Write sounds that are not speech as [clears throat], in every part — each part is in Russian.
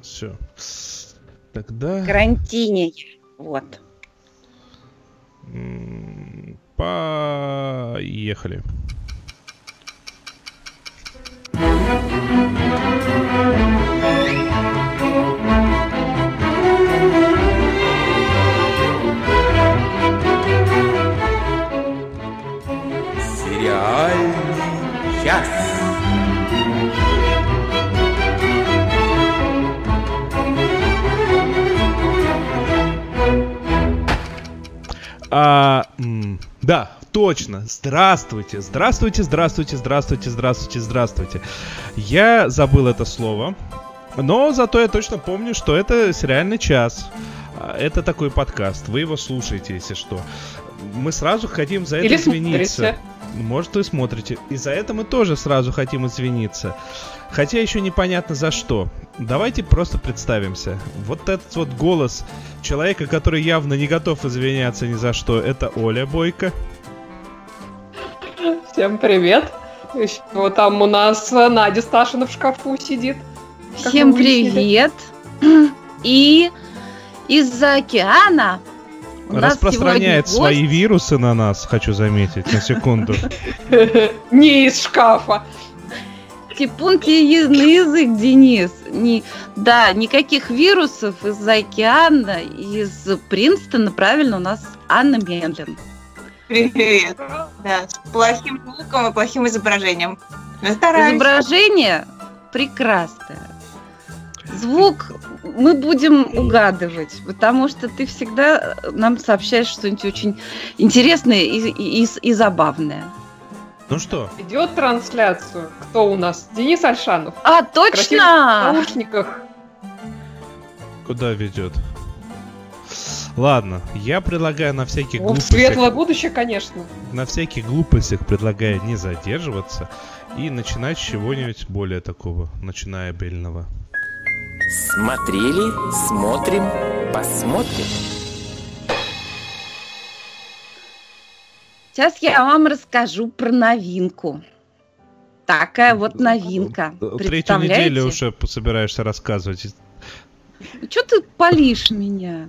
Все. Тогда... Карантине. Вот. Поехали. Сериальный А, да, точно. Здравствуйте, здравствуйте, здравствуйте, здравствуйте, здравствуйте, здравствуйте. Я забыл это слово, но зато я точно помню, что это сериальный час. А, это такой подкаст. Вы его слушаете, если что. Мы сразу хотим за это Или извиниться. смотрите. Может, вы смотрите. И за это мы тоже сразу хотим извиниться. Хотя еще непонятно за что. Давайте просто представимся. Вот этот вот голос человека, который явно не готов извиняться ни за что, это Оля Бойко. Всем привет. Еще там у нас Надя Сташина в шкафу сидит. Как Всем привет. И из-за океана у Распространяет свои гость. вирусы на нас, хочу заметить, на секунду. [laughs] Не из шкафа. Типун тебе на язык, Денис. Не, да, никаких вирусов из-за океана, из Принстона, правильно, у нас Анна Менлин. Привет. Да, с плохим звуком и плохим изображением. Изображение прекрасное. Звук мы будем угадывать, потому что ты всегда нам сообщаешь что-нибудь очень интересное и, и- и- и забавное. Ну что, Идет трансляцию. Кто у нас? Денис Альшанов. А, В красивых точно! наушниках. куда ведет? Ладно, я предлагаю на всяких Вот светлое глупостях, будущее, конечно. на всяких глупостях предлагаю не задерживаться и начинать с чего-нибудь более такого, начинаебельного. Смотрели, смотрим, посмотрим. Сейчас я вам расскажу про новинку. Такая вот новинка. Третью неделю уже собираешься рассказывать. Что ты палишь меня?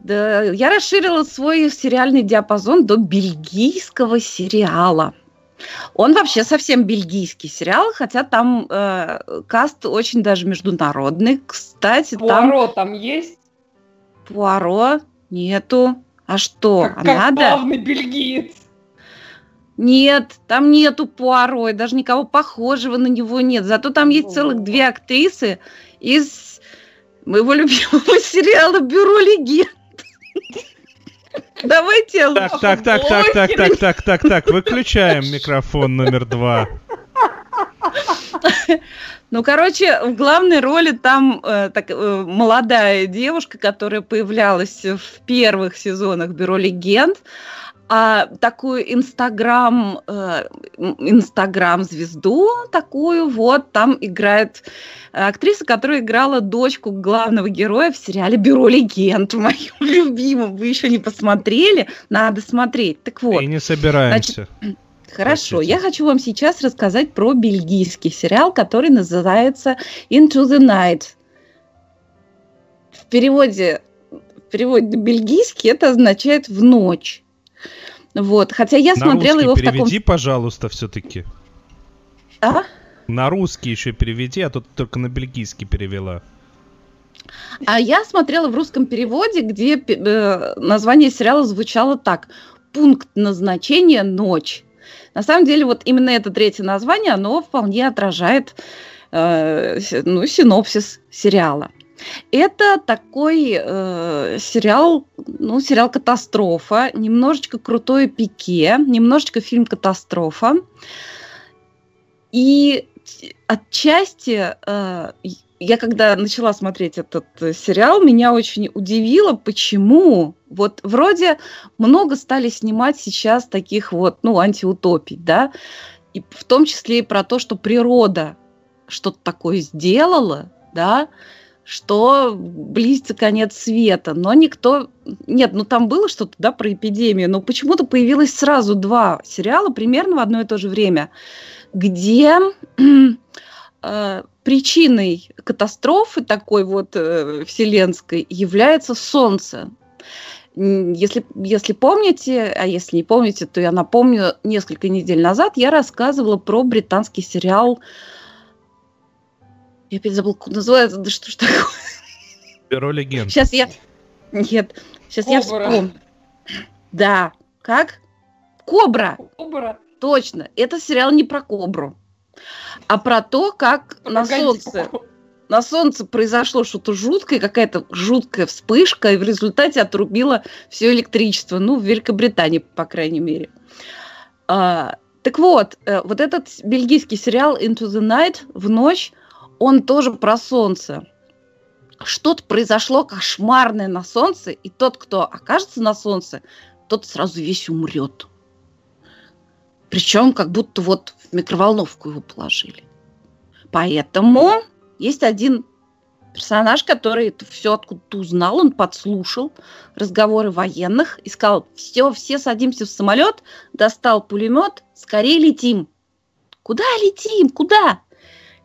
Да, я расширила свой сериальный диапазон до бельгийского сериала. Он вообще совсем бельгийский сериал, хотя там э, каст очень даже международный. Кстати, там Пуаро там есть? Пуаро нету. А что? Как, а как надо? главный бельгиец. Нет, там нету Пуаро, и даже никого похожего на него нет. Зато там есть целых две актрисы из моего любимого [laughs] сериала «Бюро легенд». Давайте Так, так, так, так, так, так, так, так, так, выключаем микрофон номер два. Ну, короче, в главной роли там э, так, э, молодая девушка, которая появлялась в первых сезонах «Бюро легенд», а такую инстаграм, э, м, инстаграм-звезду такую вот там играет э, актриса, которая играла дочку главного героя в сериале «Бюро легенд», в моем [laughs] любимом. Вы еще не посмотрели? Надо смотреть. Так вот. И не собираемся. Хорошо, Простите. я хочу вам сейчас рассказать про бельгийский сериал, который называется Into the Night. В переводе, в переводе на бельгийский это означает в ночь. Вот, хотя я На смотрела его в таком... переведи, пожалуйста, все-таки. А? На русский еще переведи, а то ты только на бельгийский перевела. А я смотрела в русском переводе, где э, название сериала звучало так: "Пункт назначения ночь". На самом деле, вот именно это третье название, оно вполне отражает э, ну, синопсис сериала. Это такой э, сериал, ну, сериал катастрофа, немножечко крутое пике, немножечко фильм катастрофа. И отчасти э, я когда начала смотреть этот сериал, меня очень удивило, почему вот вроде много стали снимать сейчас таких вот, ну, антиутопий, да, и в том числе и про то, что природа что-то такое сделала, да, что близится конец света, но никто... Нет, ну там было что-то, да, про эпидемию, но почему-то появилось сразу два сериала примерно в одно и то же время, где [clears throat] э, причиной катастрофы такой вот э, вселенской является Солнце. Если, если помните, а если не помните, то я напомню, несколько недель назад я рассказывала про британский сериал. Я опять забыла, как называется. Да что ж такое? Бюро легенд. Сейчас я... Нет, сейчас я Кобра. вспомню. Да, как? Кобра. Кобра. Точно. Это сериал не про кобру, а про то, как на Погоди. солнце, на солнце произошло что-то жуткое, какая-то жуткая вспышка, и в результате отрубило все электричество. Ну, в Великобритании, по крайней мере. А, так вот, э, вот этот бельгийский сериал Into the Night в ночь, он тоже про солнце. Что-то произошло кошмарное на солнце, и тот, кто окажется на солнце, тот сразу весь умрет. Причем как будто вот в микроволновку его положили. Поэтому есть один персонаж, который это все откуда-то узнал, он подслушал разговоры военных и сказал, все, все садимся в самолет, достал пулемет, скорее летим. Куда летим? Куда?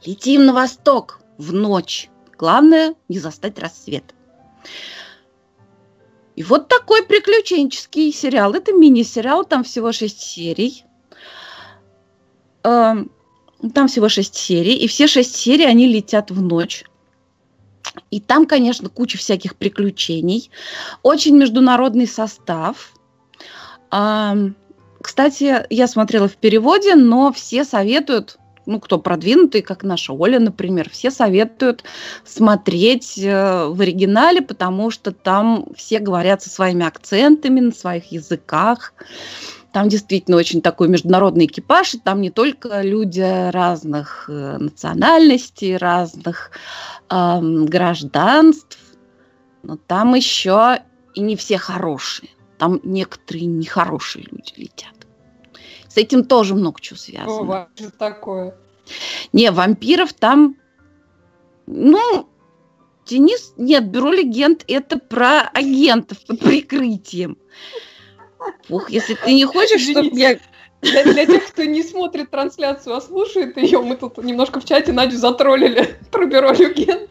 Летим на восток в ночь. Главное не застать рассвет. И вот такой приключенческий сериал. Это мини-сериал, там всего 6 серий. Эм, Там всего 6 серий, и все 6 серий, они летят в ночь. И там, конечно, куча всяких приключений. Очень международный состав. Ам, Кстати, я смотрела в переводе, но все советуют, ну, кто продвинутый, как наша Оля, например, все советуют смотреть э, в оригинале, потому что там все говорят со своими акцентами, на своих языках. Там действительно очень такой международный экипаж, и там не только люди разных э, национальностей, разных ам, гражданств, но там еще и не все хорошие. Там некоторые нехорошие люди летят. С этим тоже много чего связано. Бывает же такое. Не, вампиров там, ну, Денис, нет, Бюро легенд это про агентов под прикрытием. Ух, если ты не хочешь, чтобы я... Для, для тех, кто не смотрит трансляцию, а слушает ее, мы тут немножко в чате Надю затроллили [laughs] про бюро легенд.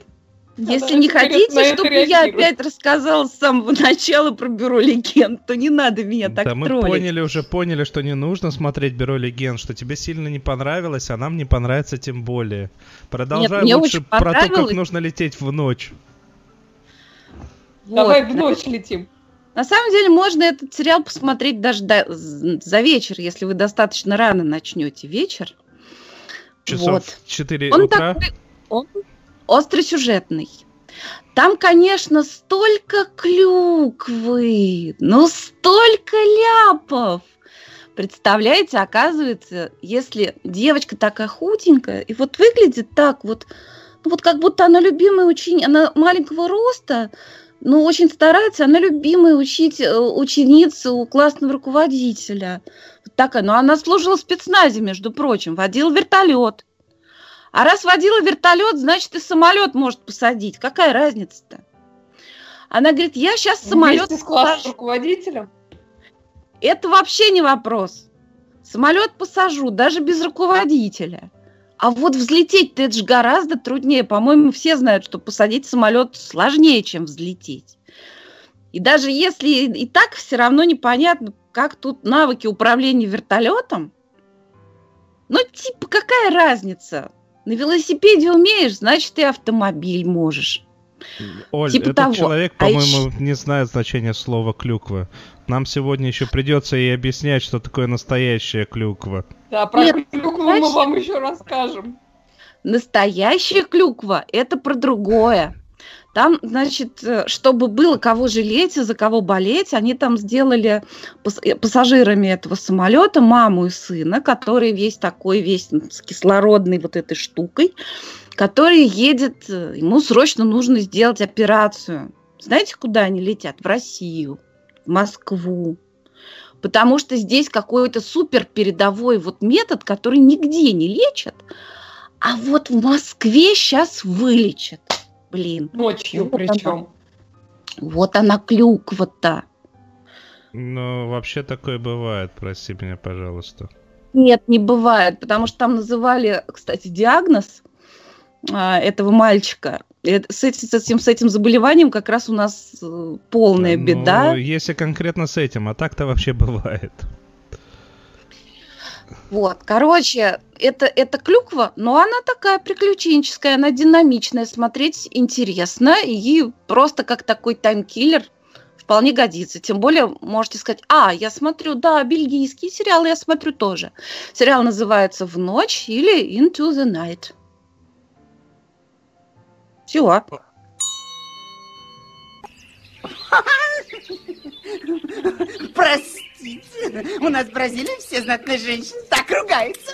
Если не хотите, чтобы я опять рассказала с самого [laughs] начала про Бюро легенд, то не надо меня так да мы троллить. поняли уже, поняли, что не нужно смотреть Бюро Легенд, что тебе сильно не понравилось, а нам не понравится тем более. Продолжай лучше про то, как нужно лететь в ночь. Вот. Давай в ночь летим. На самом деле можно этот сериал посмотреть даже до- за вечер, если вы достаточно рано начнете вечер. Часов Вот. в 4 Он утра. такой, он остросюжетный. Там, конечно, столько клюквы, ну столько ляпов. Представляете, оказывается, если девочка такая худенькая, и вот выглядит так вот, ну вот как будто она любимая ученик, она маленького роста, но очень старается, она любимая учить, э, ученица у классного руководителя. Вот такая, но она служила в спецназе, между прочим, водила вертолет. А раз водила вертолет, значит и самолет может посадить. Какая разница-то? Она говорит, я сейчас самолет Вместе с классным руководителем. это вообще не вопрос. Самолет посажу, даже без руководителя. А вот взлететь-то это же гораздо труднее. По-моему, все знают, что посадить самолет сложнее, чем взлететь. И даже если и так все равно непонятно, как тут навыки управления вертолетом. Ну, типа, какая разница? На велосипеде умеешь, значит, и автомобиль можешь. Оль, Типа этот того. человек, А по-моему, не знает значения слова клюква. Нам сегодня еще придется ей объяснять, что такое настоящая клюква. Да, про Нет, клюкву мы значит- вам еще расскажем. Настоящая клюква – это про другое. Там, значит, э, чтобы было кого жалеть и за кого болеть, они там сделали э, пассажирами этого самолета маму и сына, который весь такой, весь с кислородной вот этой штукой, который едет, э, ему срочно нужно сделать операцию. Знаете, куда они летят? В Россию, в Москву. Потому что здесь какой-то супер передовой вот метод, который нигде не лечат, а вот в Москве сейчас вылечат. Блин, Ночью Вот она. причем. вот она клюква-то. Ну, вообще такое бывает, прости меня, пожалуйста. Нет, не бывает, потому что там называли, кстати, диагноз а, этого мальчика. С этим, с, этим, с этим заболеванием как раз у нас э, полная Ну, беда. если конкретно с этим, а так-то вообще бывает. Вот, короче, это, это клюква, но она такая приключенческая, она динамичная, смотреть интересно и просто как такой таймкиллер вполне годится. Тем более можете сказать, а, я смотрю, да, бельгийский сериал я смотрю тоже. Сериал называется «В ночь» или «Into the Night». Все. Простите, у нас в Бразилии все знатные женщины так ругаются.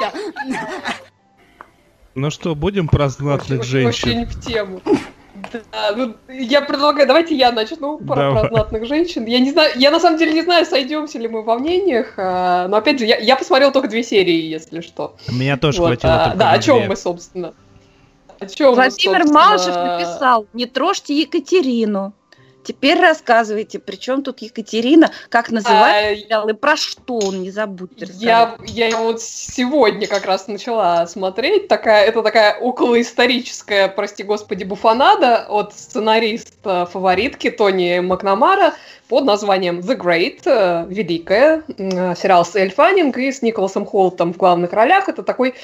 Да. Ну что, будем про знатных Вообще женщин? не в тему. Да, ну, я предлагаю, давайте я начну про, Давай. про знатных женщин. Я не знаю, я на самом деле не знаю, сойдемся ли мы во мнениях, а, но опять же, я, я посмотрел только две серии, если что. Меня тоже Вот, хватило а, только да, о чем две. мы, собственно? О чем мы, Владимир собственно? Малышев написал, не трожьте Екатерину. Теперь рассказывайте, при чем тут Екатерина, как называется А, сериал и про что он, не забудьте Я, рассказать. я его вот сегодня как раз начала смотреть. Такая, это такая околоисторическая, прости господи, буфанада от сценариста фаворитки Тони Макнамара под названием The Great, э, Великая. М, Сериал с Эль Фаннинг и с Николасом Холтом в главных ролях. Это такой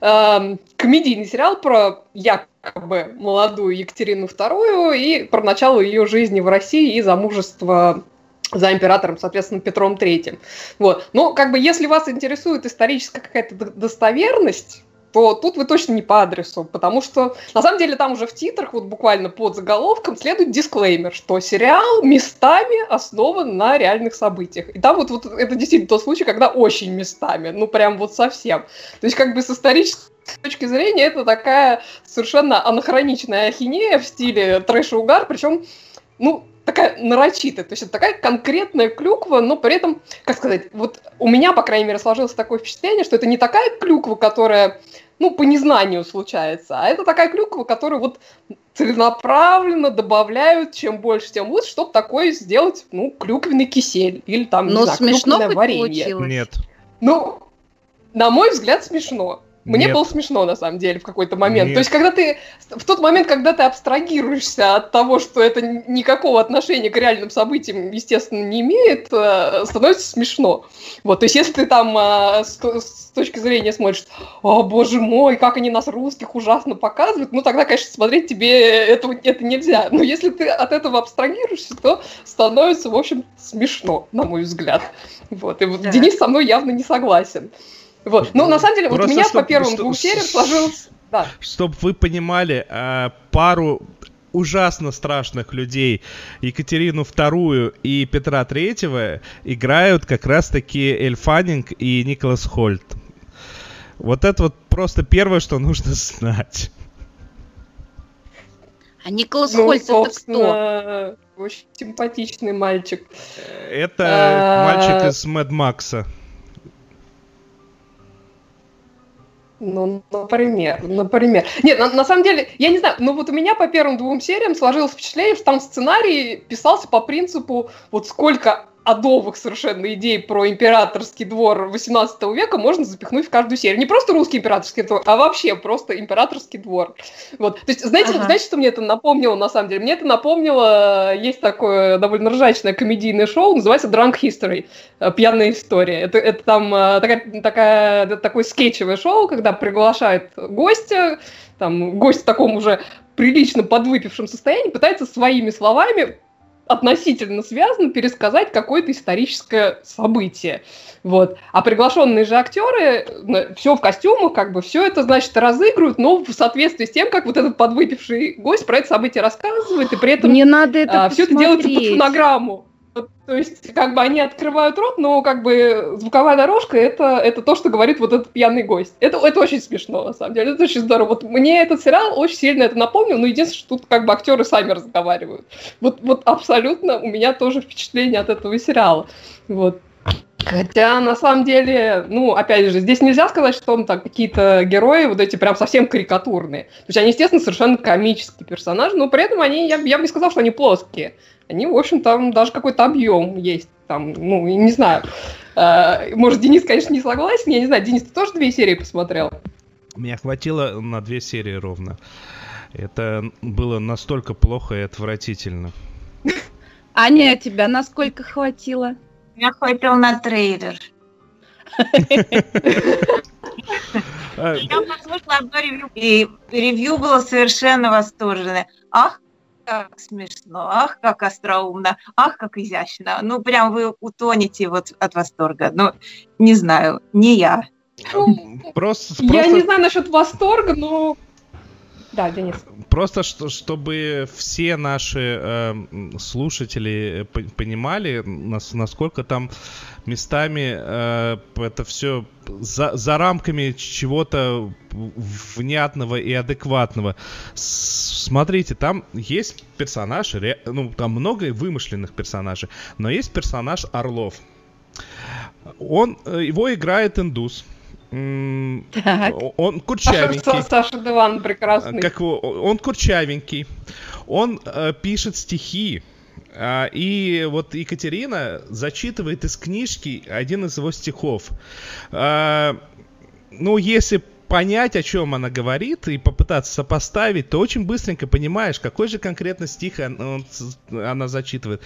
эм, комедийный сериал про якобы молодую Екатерину II и про начало ее жизни в России и замужество за императором, соответственно, Петром Третьим. Вот. Но как бы если вас интересует историческая какая-то достоверность, то тут вы точно не по адресу, потому что на самом деле там уже в титрах, вот буквально под заголовком, следует дисклеймер, что сериал местами основан на реальных событиях. И там вот, вот это действительно тот случай, когда очень местами, ну прям вот совсем. То есть как бы с исторической точки зрения это такая совершенно анахроничная ахинея в стиле трэш и угар, причем, ну, такая нарочитая, то есть это такая конкретная клюква, но при этом, как сказать, вот у меня, по крайней мере, сложилось такое впечатление, что это не такая клюква, которая, ну, по незнанию случается, а это такая клюква, которую вот целенаправленно добавляют, чем больше, тем лучше, чтобы такое сделать, ну, клюквенный кисель или там, не Но знаю, смешно клюквенное варенье. получилось. Нет. Ну, на мой взгляд, смешно. Мне Нет. было смешно, на самом деле, в какой-то момент. Нет. То есть, когда ты... В тот момент, когда ты абстрагируешься от того, что это никакого отношения к реальным событиям, естественно, не имеет, э, становится смешно. Вот, то есть, если ты там с, то- с точки зрения смотришь, о, боже мой, как они нас, русских, ужасно показывают, ну, тогда, конечно, смотреть тебе это, это нельзя. Но если ты от этого абстрагируешься, то становится, в общем, смешно, на мой взгляд. Вот, и вот Да. Денис со мной явно не согласен. Вот. Ну, на самом деле, вот у Просто меня чтоб- по первым что- двум сериям сложилось... Да. Чтобы вы понимали, а, пару ужасно страшных людей, Екатерину II и Петра Третьего, играют как раз-таки Эль Фаннинг и Николас Хольт. Вот это вот просто первое, что нужно знать. А Николас Ну, Хольц это кто? Очень симпатичный мальчик. Это А. мальчик из Мэд Макса. Ну, например, например. Нет, на, на самом деле, я не знаю, но вот у меня по первым двум сериям сложилось впечатление, что там сценарий писался по принципу, вот сколько адовых совершенно идей про императорский двор 18 века можно запихнуть в каждую серию. Не просто русский императорский двор, а вообще просто императорский двор. Вот. То есть, знаете, Ага. знаете, что мне это напомнило на самом деле? Мне это напомнило, есть такое довольно ржачное комедийное шоу, называется Drunk History, э, пьяная история. Это, это там э, такая, такая, такое скетчевое шоу, когда приглашают гостя, там гость в таком уже прилично подвыпившем состоянии пытается своими словами относительно связано пересказать какое-то историческое событие. Вот. А приглашенные же актеры, все в костюмах, как бы все это, значит, разыгрывают, но в соответствии с тем, как вот этот подвыпивший гость про это событие рассказывает, и при этом Мне надо это все это делается под фонограмму. То есть, как бы они открывают рот, но как бы звуковая дорожка это, это то, что говорит вот этот пьяный гость. Это, это очень смешно, на самом деле. Это очень здорово. Вот мне этот сериал очень сильно это напомнил, но единственное, что тут как бы актеры сами разговаривают. Вот, вот абсолютно у меня тоже впечатление от этого сериала. Вот. Хотя, на самом деле, ну, опять же, здесь нельзя сказать, что он там какие-то герои вот эти прям совсем карикатурные. То есть они, естественно, совершенно комические персонажи, но при этом они, я, я бы не сказал, что они плоские. Они, в общем, там даже какой-то объем есть. Там, ну, не знаю. А, Может, Денис, конечно, не согласен, я не знаю, Денис, ты тоже две серии посмотрел? Меня хватило на две серии ровно. Это было настолько плохо и отвратительно. Аня, тебя насколько хватило? Меня хватило на трейлер. Я послушала одно ревью, и ревью было совершенно восторженное. Ах, как смешно, ах, как остроумно, ах, как изящно. Ну, прям вы утонете вот от восторга. Ну, не знаю, не я. Просто, Я просто- не знаю насчет восторга, но... Да, Денис. Просто что, чтобы все наши э, м, слушатели э, по- понимали, нас- насколько там местами э, это все за, за рамками чего-то внятного и адекватного. Смотрите, там есть персонаж, ре- ну там много вымышленных персонажей, но есть персонаж Орлов. Он, э, его играет индус. Так. Он Саша, курчавенький. Саша Деван прекрасный. Как он курчавенький, он э, пишет стихи, а, и вот Екатерина зачитывает из книжки один из его стихов. А, ну, если понять, о чем она говорит, и попытаться сопоставить, то очень быстренько понимаешь, какой же конкретно стих он- она зачитывает.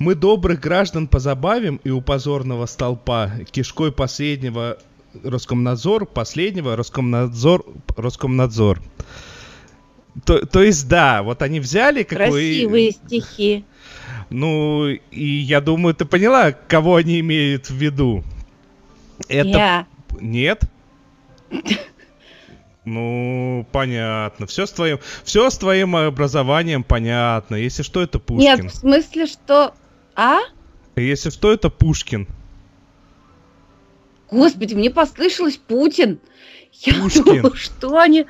«Мы добрых граждан позабавим, и у позорного столпа кишкой последнего Роскомнадзор, последнего Роскомнадзор, Роскомнадзор». То, то есть, да, вот они взяли какой... Красивые стихи. Ну, и я думаю, ты поняла, кого они имеют в виду. Это... Я. Нет? Ну, понятно. Все с твоим, все с твоим образованием понятно. Если что, это Пушкин. Нет, в смысле, что... А? Если что, это Пушкин. Господи, мне послышалось Путин. Я Пушкин. думала, что они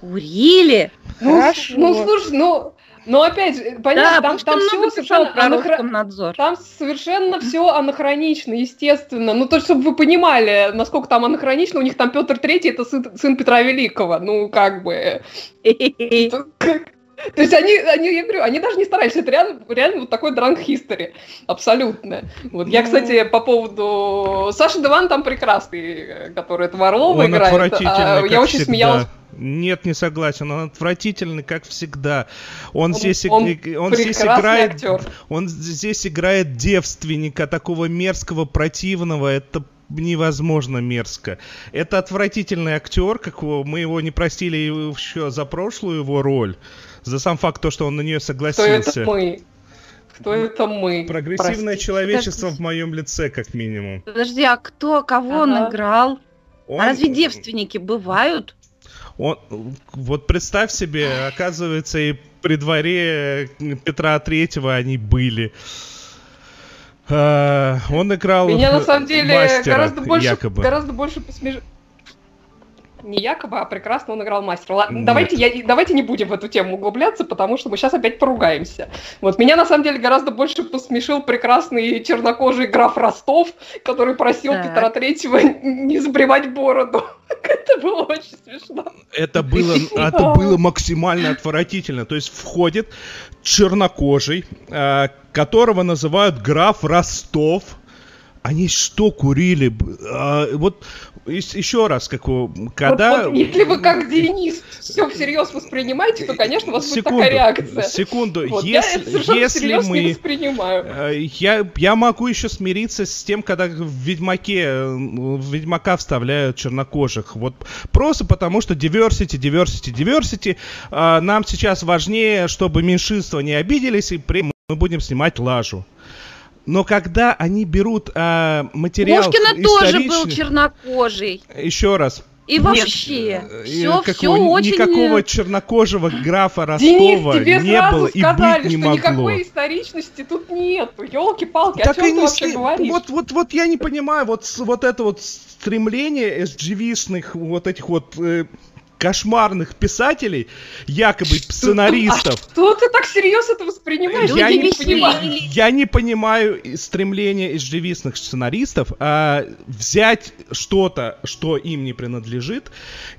курили. Ну, Хорошо. ну, слушай, ну, ну опять же, Да, понятно, там, Пушкин там много все совершенно Роскомнадзор. Там совершенно все анахронично, естественно. Ну, то, чтобы вы понимали, насколько там анахронично, у них там Петр Третий это сын, сын Петра Великого. Ну, как бы. [laughs] То есть они, они, я говорю, они даже не старались, это реально, реально вот такой дранг history, абсолютно. Вот я, Ну. кстати, по поводу Саши Деван там прекрасный, который этого Орлова Он играет. отвратительный, а, как я очень всегда. смеялась. Нет, не согласен. Он отвратительный, как всегда. Он, Он- здесь, он он здесь играет, актер. он здесь играет девственника, такого мерзкого, противного. Это невозможно мерзко. Это отвратительный актер, как его- мы его не простили еще за прошлую его роль, за сам факт то, что он на нее Кто согласился. это мы? Кто это мы? Прогрессивное Простите. человечество в моем лице, как минимум. Подожди, а кто, кого он Ага. играл? Он- А разве девственники бывают? Он, вот представь себе, оказывается, и при дворе Петра Третьего они были. А, он играл Меня на самом деле мастера, гораздо больше, якобы. гораздо больше посмеж... Не якобы, а прекрасно он играл мастера. Ладно, Нет. давайте, я, давайте не будем в эту тему углубляться, потому что мы сейчас опять поругаемся. Вот меня на самом деле гораздо больше посмешил прекрасный чернокожий граф Ростов, который просил Так. Петра Третьего не сбривать бороду. [laughs] Это было очень смешно. Это было, это [laughs] было максимально отвратительно. То есть входит чернокожий, а, которого называют граф Ростов. Они что курили? А, вот еще раз, как у- когда... Вот- вот если вы как [laughs] Денис все всерьез воспринимаете, то, конечно, у вас будет Секунду, такая реакция. Секунду, Вот, я если, совершенно если всерьез не мы... воспринимаю. Э, Я, я могу еще смириться с тем, когда в Ведьмаке, э, в Ведьмака вставляют чернокожих. Вот просто потому, что diversity, diversity, diversity. нам сейчас важнее, чтобы меньшинства не обиделись, и при мы будем снимать лажу. Но когда они берут а, материал Пушкина тоже был историчный- чернокожий. Еще раз. И вообще, э, все, какого- все очень... Никакого чернокожего графа Денис, Ростова тебе не сразу было и сказали, быть не что могло. никакой историчности тут нету. Елки-палки, о Так чем и ты не вообще сли- говоришь? Вот, вот, вот я не понимаю, вот, с- вот это вот стремление SGV-шных вот этих вот э, кошмарных писателей, якобы сценаристов. А что ты так серьезно это воспринимаешь? Я Я не, не понимаю. я не понимаю и стремление SGV-сных сценаристов а, взять что-то, что им не принадлежит,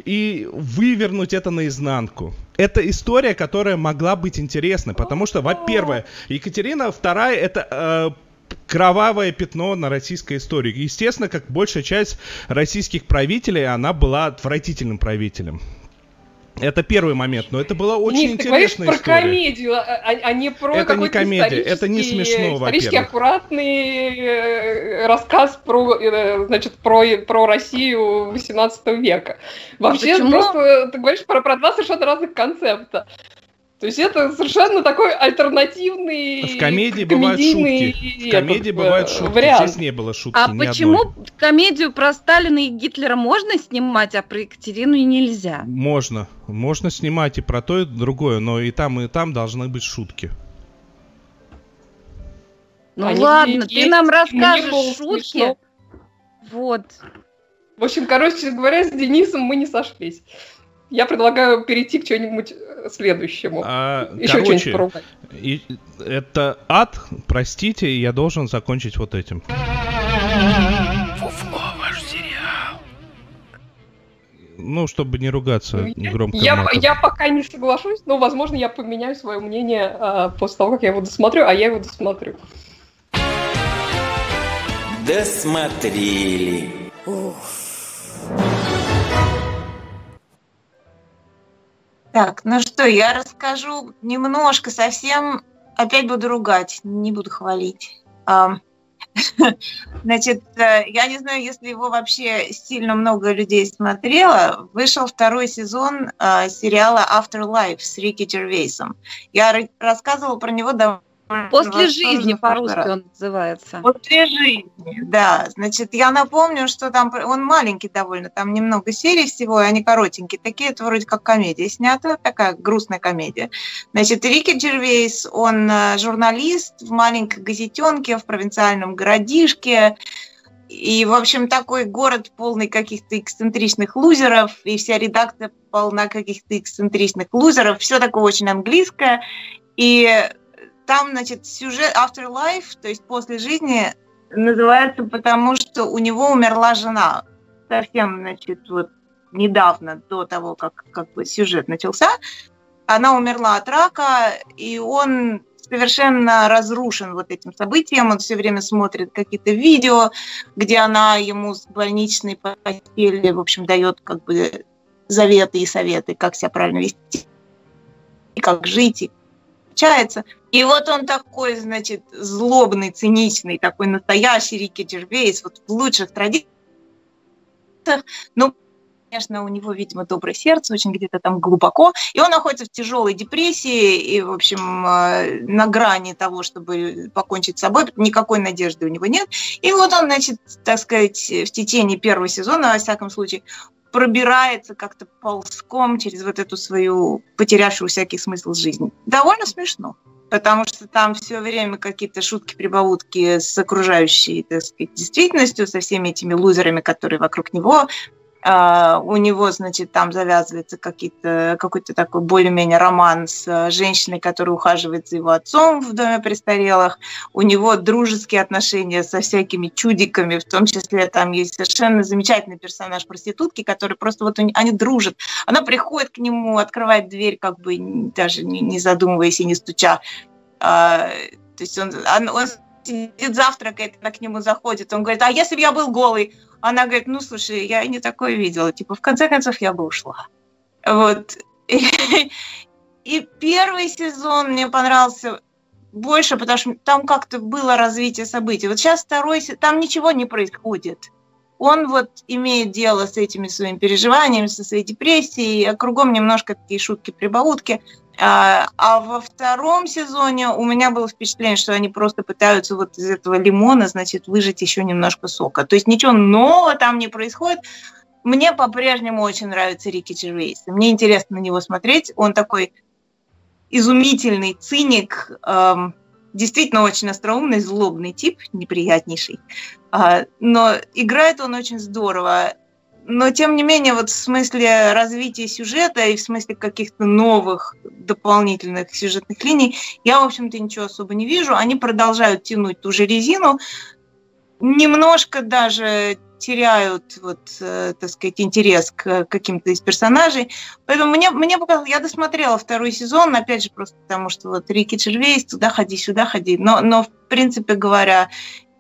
и вывернуть это наизнанку. Это история, которая могла быть интересной, потому что, во-первых, Екатерина II это э, кровавое пятно на российской истории. Естественно, как большая часть российских правителей, она была отвратительным правителем. Это первый момент, но это была очень ты говоришь интересная про история. комедию, а, а- а не про Это не комедия, это не смешно, исторически во-первых. аккуратный э, рассказ про, э, значит, про, про Россию 18 века. Вообще, почему? просто ты говоришь про, про два совершенно разных концепта. То есть это совершенно такой альтернативный В комедии бывают комедийный шутки. В комедии э, бывают шутки. вариант. Здесь не было шутки А ни почему одной. комедию про Сталина и Гитлера можно снимать, а про Екатерину нельзя? Можно. Можно снимать и про то, и другое, но и там, и там должны быть шутки. Ну Они ладно, есть, ты нам расскажешь шутки. смешно. Вот. В общем, короче говоря, с Денисом мы не сошлись. Я предлагаю перейти к чему-нибудь э, следующему. А, Еще что-нибудь короче, поругать. и- это ад, простите, я должен закончить вот этим. Ну, чтобы не ругаться громко. Я, матом. я пока не соглашусь, но, возможно, я поменяю свое мнение а, после того, как я его досмотрю, а я его досмотрю. Досмотрели. Так, ну что, я расскажу немножко, совсем, опять буду ругать, не буду хвалить. [laughs] Значит, э, я не знаю, если его вообще сильно много людей смотрело. Вышел второй сезон э, сериала Afterlife с Рики Джервейсом. Я ра- рассказывала про него давно. После жизни по-русски он называется. После жизни, да. Значит, я напомню, что там он маленький довольно, там немного серий всего, и они коротенькие. Такие это вроде как комедия снята, такая грустная комедия. Значит, Рики Джервейс, он э, журналист в маленькой газетенке в провинциальном городишке. И, в общем, такой город полный каких-то эксцентричных лузеров, и вся редакция полна каких-то эксцентричных лузеров. Все такое очень английское. И там, значит, сюжет Afterlife, то есть после жизни, называется потому, что у него умерла жена. Совсем, значит, вот недавно, до того, как, как бы сюжет начался. Она умерла от рака, и он совершенно разрушен вот этим событием. Он все время смотрит какие-то видео, где она ему с больничной постели, в общем, дает как бы заветы и советы, как себя правильно вести, и как жить, и получается. И вот он такой, значит, злобный, циничный, такой настоящий Рики Джервейс, вот в лучших традициях. Ну, конечно, у него, видимо, доброе сердце, очень где-то там глубоко. И он находится в тяжелой депрессии и, в общем, э, на грани того, чтобы покончить с собой. Никакой надежды у него нет. И вот он, значит, так сказать, в течение первого сезона, во всяком случае, пробирается как-то ползком через вот эту свою потерявшую всякий смысл жизни. Довольно смешно, потому что там все время какие-то шутки-прибаутки с окружающей, так сказать, действительностью, со всеми этими лузерами, которые вокруг него. А, у него, значит, там завязывается какие-то, какой-то такой более-менее роман с э, женщиной, которая ухаживает за его отцом в доме престарелых. У него дружеские отношения со всякими чудиками, в том числе там есть совершенно замечательный персонаж проститутки, который просто вот они, дружат. Она приходит к нему, открывает дверь, как бы даже не задумываясь и не стуча. А, то есть он, он, он сидит завтракает, она к нему заходит, он говорит, а если бы я был голый? Она говорит, ну, слушай, я не такое видела. Типа, в конце концов, я бы ушла. Вот. И, [laughs] первый сезон мне понравился больше, потому что там как-то было развитие событий. Вот сейчас второй, се- там ничего не происходит. Он вот имеет дело с этими своими переживаниями, со своей депрессией, а кругом немножко такие шутки-прибаутки. А, а во втором сезоне у меня было впечатление, что они просто пытаются вот из этого лимона, значит, выжать еще немножко сока. То есть ничего нового там не происходит. Мне по-прежнему очень нравится Рики Джервейс. Мне интересно на него смотреть. Он такой изумительный циник, эм, действительно очень остроумный, злобный тип, неприятнейший. А, но играет он очень здорово. Но, тем не менее, вот в смысле развития сюжета и в смысле каких-то новых дополнительных сюжетных линий, я, в общем-то, ничего особо не вижу. Они продолжают тянуть ту же резину. Немножко даже теряют, вот, э, так сказать, интерес к каким-то из персонажей. Поэтому мне, мне показалось, я досмотрела второй сезон, опять же, просто потому что вот Рики Червейс, туда ходи, сюда ходи. Но, но в принципе говоря,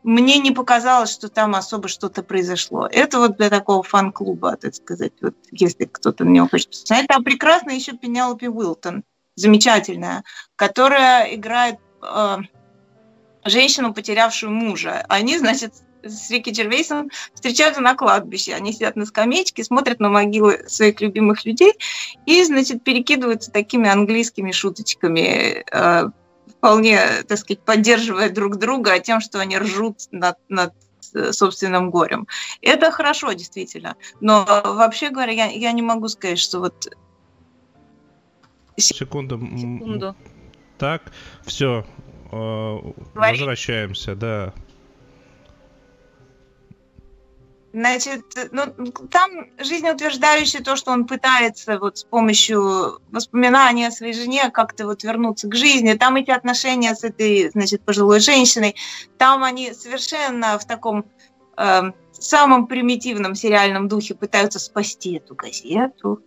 мне не показалось, что там особо что-то произошло. Это вот для такого фан-клуба, так сказать, вот, если кто-то на него хочет посмотреть. Там прекрасно еще Пенелопи Уилтон, замечательная, которая играет э, женщину, потерявшую мужа. Они, значит, с Рики Джервейсом встречаются на кладбище. Они сидят на скамеечке, смотрят на могилы своих любимых людей и, значит, перекидываются такими английскими шуточками, э, вполне, так сказать, поддерживая друг друга тем, что они ржут над, над э, собственным горем. Это хорошо, действительно. Но вообще говоря, я, я не могу сказать, что вот... Секунду. Секунду. Так, все, возвращаемся, да. Значит, ну, там жизнеутверждающее то, что он пытается вот с помощью воспоминания о своей жене как-то вот вернуться к жизни. Там эти отношения с этой, значит, пожилой женщиной, там они совершенно в таком э, самом примитивном сериальном духе пытаются спасти эту газету,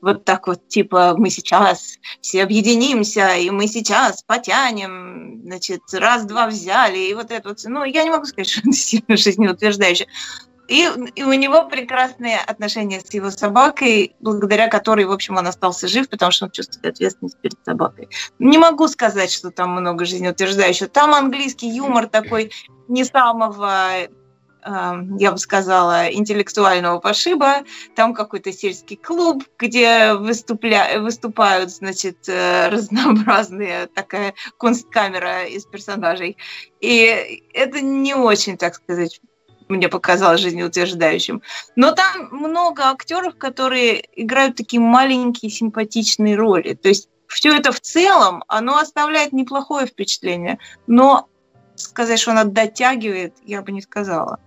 вот так вот, типа, мы сейчас все объединимся, и мы сейчас потянем, значит, раз-два взяли, и вот это вот. Ну, я не могу сказать, что это [laughs] сильно жизнеутверждающе. И, и у него прекрасные отношения с его собакой, благодаря которой, в общем, он остался жив, потому что он чувствует ответственность перед собакой. Не могу сказать, что там много жизнеутверждающего. Там английский юмор такой не самого я бы сказала, интеллектуального пошиба. Там какой-то сельский клуб, где выступля... выступают, значит, э, [laughs] разнообразные такая kunstkamera из персонажей. И это не очень, так сказать, мне показалось жизнеутверждающим. Но там много актеров, которые играют такие маленькие симпатичные роли. То есть все это в целом, оно оставляет неплохое впечатление. Но сказать, что она дотягивает, я бы не сказала.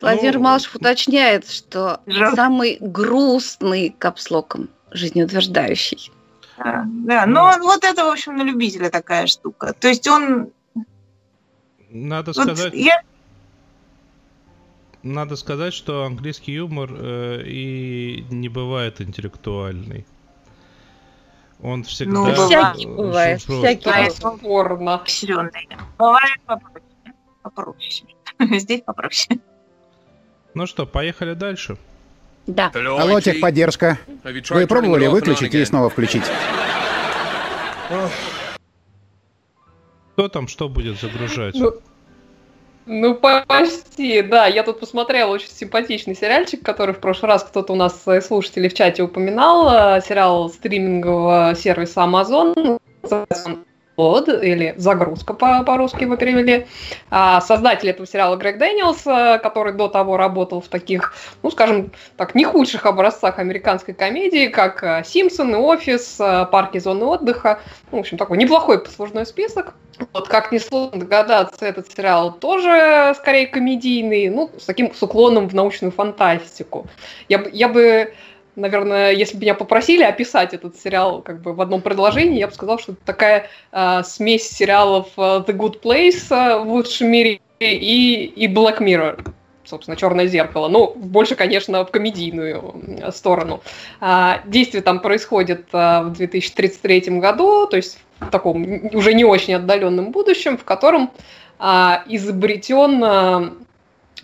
Владимир ну, Малышев уточняет, что жалко. самый грустный капслоком жизнеутверждающий. Да, да, но ну, вот это, в общем, на любителя такая штука. То есть он... Надо вот сказать... Я... Надо сказать, что английский юмор э, и не бывает интеллектуальный. Он всегда... Ну, всякий бывает, всякий бывает. Спорно. Бывает попроще. Попроще. [laughs] Здесь попроще. Ну что, поехали дальше? Да. Алло, техподдержка. Вы пробовали выключить и снова включить? Кто там что будет загружать? Ну, ну, почти, да. Я тут посмотрела очень симпатичный сериальчик, который в прошлый раз кто-то у нас слушатели в чате упоминал. Сериал стримингового сервиса Amazon под или загрузка по- по-русски его перевели. А, создатель этого сериала Грег Дэниелс, э, который до того работал в таких, ну, скажем так, не худших образцах американской комедии, как э, «Симпсоны», «Офис», э, «Парки зоны отдыха». Ну, в общем, такой неплохой послужной список. Вот, как несложно догадаться, этот сериал тоже скорее комедийный, ну, с таким с уклоном в научную фантастику. Я, я бы наверное, если бы меня попросили описать этот сериал как бы в одном предложении, я бы сказал, что это такая э, смесь сериалов uh, The Good Place uh, в лучшем мире и, и Black Mirror собственно, «Черное зеркало». Ну, больше, конечно, в комедийную сторону. А, действие там происходит а, в 2033 году, то есть в таком уже не очень отдаленном будущем, в котором а, изобретен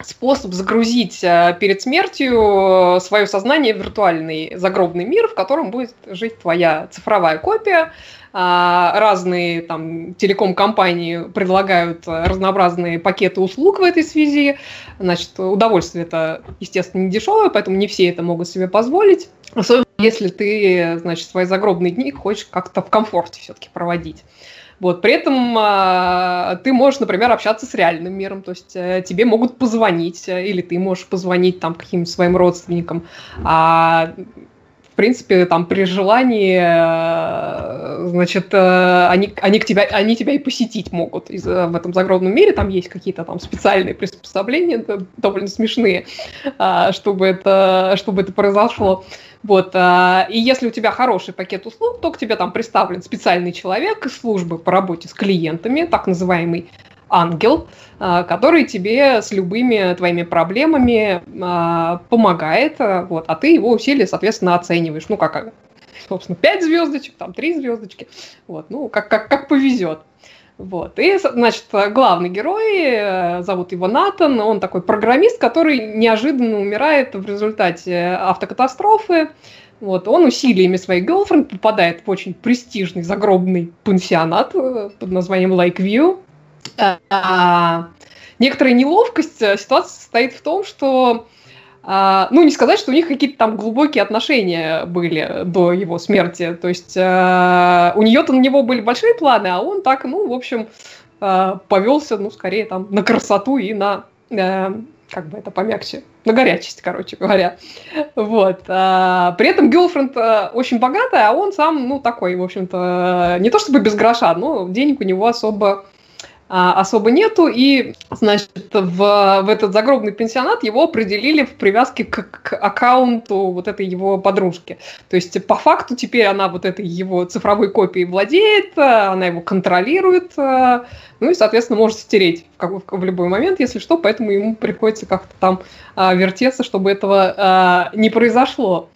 способ загрузить э, перед смертью э, свое сознание в виртуальный загробный мир, в котором будет жить твоя цифровая копия. А, разные там телеком-компании предлагают разнообразные пакеты услуг в этой связи. Значит, удовольствие это, естественно, не дешевое, поэтому не все это могут себе позволить. Особенно если ты, значит, свои загробные дни хочешь как-то в комфорте все-таки проводить. Вот, при этом а, ты можешь, например, общаться с реальным миром, то есть а, тебе могут позвонить, э, или ты можешь позвонить там каким-то своим родственникам. А, принципе, там при желании, э, значит, они, они, к тебя, они тебя и посетить могут из, в этом загробном мире. Там есть какие-то там специальные приспособления, довольно смешные, чтобы это, чтобы это произошло. Вот, а, и если у тебя хороший пакет услуг, то к тебе там представлен специальный человек из службы по работе с клиентами, так называемый ангел, а, который тебе с любыми твоими проблемами а, помогает, а, вот, а ты его усилия, соответственно, оцениваешь. Ну, как, собственно, 5 звездочек, там 3 звездочки, вот, ну, как, как, как повезет. Вот. И, значит, главный герой, э, зовут его Натан, он такой программист, который неожиданно умирает в результате автокатастрофы. Вот, он усилиями своей girlfriend попадает в очень престижный загробный пансионат э, под названием Lakeview. А, некоторая неловкость э, ситуация состоит в том, что а, ну, не сказать, что у них какие-то там глубокие отношения были до его смерти. То есть а, у нее-то на него были большие планы, а он так, ну, в общем, а, повелся, ну, скорее там на красоту и на, как бы это помягче, на горячесть, короче говоря. Вот. При этом Гелфренд очень богатая, а он сам, ну, такой, в общем-то, не то чтобы без гроша, но денег у него особо а, особо нету, и, значит, в, в этот загробный пенсионат его определили в привязке к, к аккаунту вот этой его подружки. То есть, по факту, теперь она вот этой его цифровой копией владеет, она его контролирует, ну и, соответственно, может стереть в, в, в любой момент, если что, поэтому ему приходится как-то там а, вертеться, чтобы этого а, не произошло.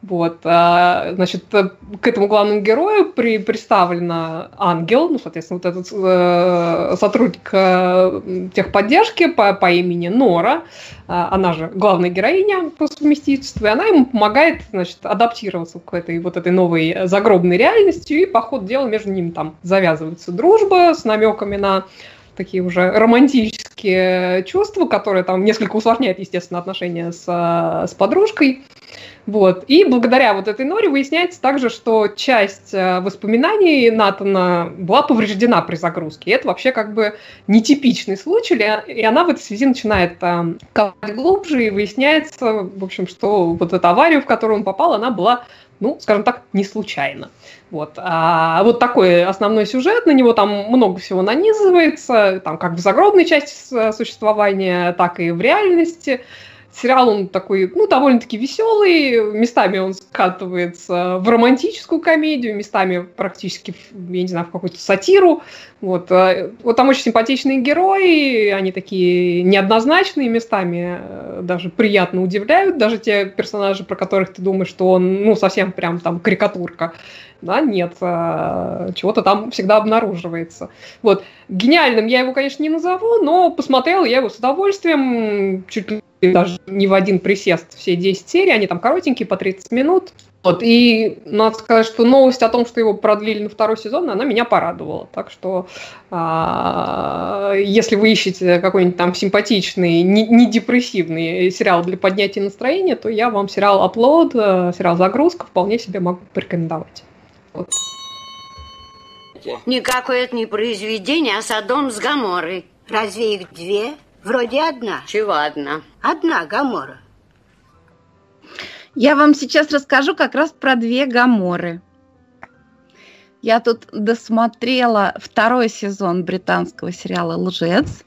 Вот, а, значит, к этому главному герою при, представлена ангел, ну, соответственно, вот этот э, сотрудник э, техподдержки по, по имени Нора, э, она же главная героиня по совместительству, и она ему помогает, значит, адаптироваться к этой вот этой новой загробной реальности, и по ходу дела между ними там завязывается дружба с намеками на такие уже романтические чувства, которые там несколько усложняют, естественно, отношения с, с подружкой. Вот. И благодаря вот этой норе выясняется также, что часть э, воспоминаний Натана была повреждена при загрузке. И это вообще как бы нетипичный случай, и она в этой связи начинает э, копать глубже, и выясняется, в общем, что вот эта авария, в которую он попал, она была, ну, скажем так, не случайно. Вот. А вот такой основной сюжет, на него там много всего нанизывается, там как в загробной части существования, так и в реальности. Сериал он такой, ну, довольно-таки веселый, местами он скатывается в романтическую комедию, местами практически, я не знаю, в какую-то сатиру. Вот, э, вот там очень симпатичные герои, они такие неоднозначные местами, э, даже приятно удивляют, даже те персонажи, про которых ты думаешь, что он, ну, совсем прям там карикатурка. Да, нет, э, чего-то там всегда обнаруживается. Вот. Гениальным я его, конечно, не назову, но посмотрел я его с удовольствием, чуть ли даже не в один присест все 10 серий, они там коротенькие, по 30 минут. Вот, и надо сказать, что новость о том, что его продлили на второй сезон, она меня порадовала. Так что, а, если вы ищете какой-нибудь там симпатичный, не, не депрессивный сериал для поднятия настроения, то я вам сериал Upload, э, сериал Загрузка вполне себе могу порекомендовать. Вот. Никакое это не произведение, а Содом с Гаморой. Разве их две? Вроде одна. Чего одна? Одна Гамора. Я вам сейчас расскажу как раз про две Гаморы. Я тут досмотрела второй сезон британского сериала «Лжец».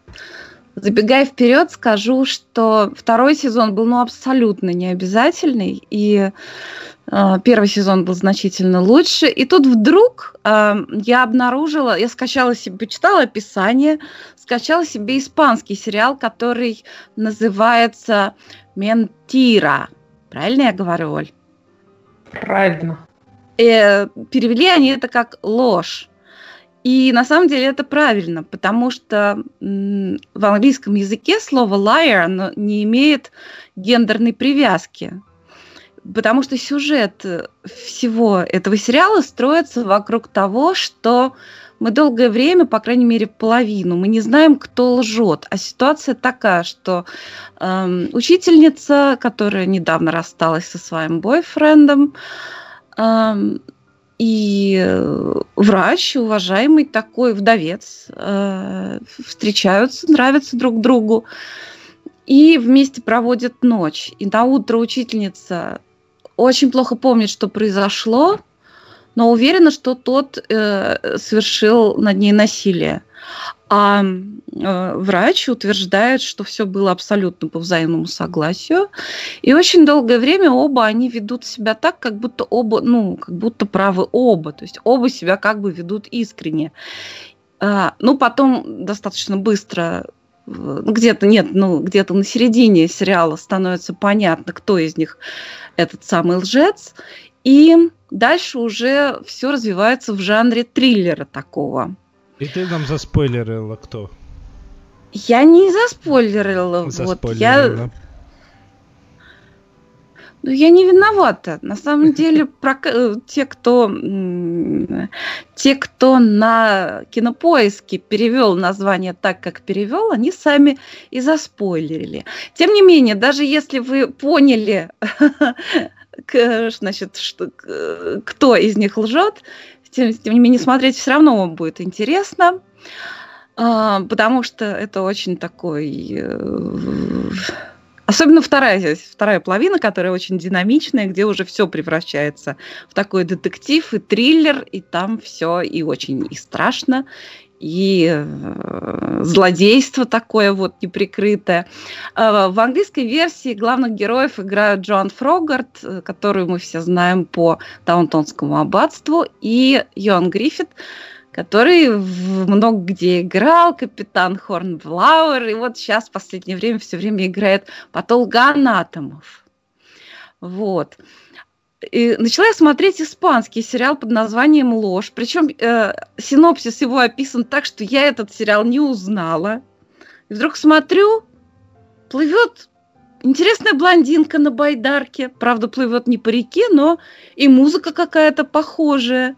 Забегая вперед, скажу, что второй сезон был ну, абсолютно необязательный, и первый сезон был значительно лучше. И тут вдруг э, я обнаружила, я скачала себе, почитала описание, скачала себе испанский сериал, который называется «Ментира». Правильно я говорю, Оль? Правильно. Э, перевели они это как ложь. И на самом деле это правильно, потому что в английском языке слово liar оно не имеет гендерной привязки. Потому что сюжет всего этого сериала строится вокруг того, что мы долгое время, по крайней мере половину, мы не знаем, кто лжет. А ситуация такая, что э, учительница, которая недавно рассталась со своим бойфрендом, э, и э, врач, уважаемый такой вдовец, э, встречаются, нравятся друг другу и вместе проводят ночь. И на утро учительница очень плохо помнит, что произошло, но уверена, что тот э, совершил над ней насилие. А э, врач утверждает, что все было абсолютно по взаимному согласию. И очень долгое время оба они ведут себя так, как будто оба, ну, как будто правы оба. То есть оба себя как бы ведут искренне. А, ну, потом достаточно быстро, где-то нет, ну, где-то на середине сериала становится понятно, кто из них этот самый лжец. И дальше уже все развивается в жанре триллера такого. И ты нам заспойлерила кто? Я не заспойлерила. Вот, я... Ну, я не виновата. На самом [laughs] деле, про... Э, те, кто... те, кто на кинопоиске перевел название так, как перевел, они сами и заспойлерили. Тем не менее, даже если вы поняли, [laughs] значит, что, кто из них лжет, тем, тем не менее, смотреть все равно вам будет интересно. А, потому что это очень такой... Особенно вторая, вторая половина, которая очень динамичная, где уже все превращается в такой детектив и триллер, и там все и очень и страшно, и э, злодейство такое вот неприкрытое. Э, в английской версии главных героев играют Джоан Фрогард, э, которую мы все знаем по Таунтонскому аббатству, и Йоан Гриффит, который много где играл, капитан Хорнблауэр, и вот сейчас в последнее время все время играет патологоанатомов. Вот. И начала я смотреть испанский сериал под названием «Ложь». Причем э, синопсис его описан так, что я этот сериал не узнала. И вдруг смотрю, плывет интересная блондинка на байдарке. Правда, плывет не по реке, но и музыка какая-то похожая.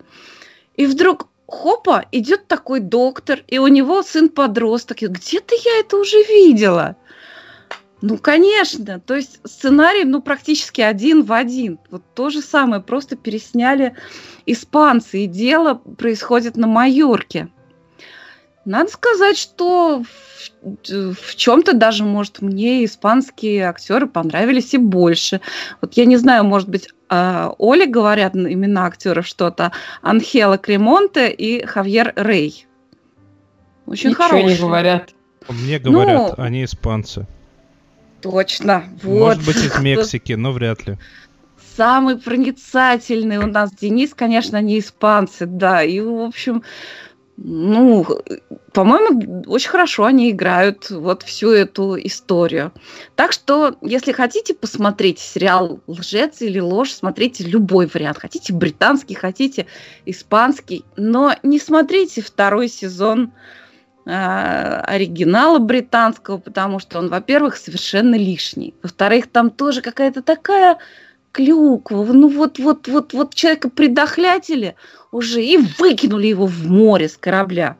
И вдруг хопа, идет такой доктор, и у него сын-подросток. Где-то я это уже видела. Ну, конечно. То есть сценарий, ну, практически один в один. Вот то же самое, просто пересняли испанцы, и дело происходит на Майорке. Надо сказать, что в, в чем-то даже, может, мне испанские актеры понравились и больше. Вот я не знаю, может быть, э, Оле говорят имена актеров что-то. Анхела Кремонте и Хавьер Рей. Очень Ничего хорошие. не говорят. Мне говорят, ну, они испанцы. Точно. Вот. Может быть, из [laughs] Мексики, но вряд ли. Самый проницательный у нас Денис, конечно, не испанцы, да. И, в общем, ну, по-моему, очень хорошо они играют вот всю эту историю. Так что, если хотите посмотреть сериал «Лжец» или «Ложь», смотрите любой вариант. Хотите британский, хотите испанский, но не смотрите второй сезон э, оригинала британского, потому что он, во-первых, совершенно лишний. Во-вторых, там тоже какая-то такая клюква. Ну вот, вот, вот, вот человека предохлятили уже и выкинули его в море с корабля.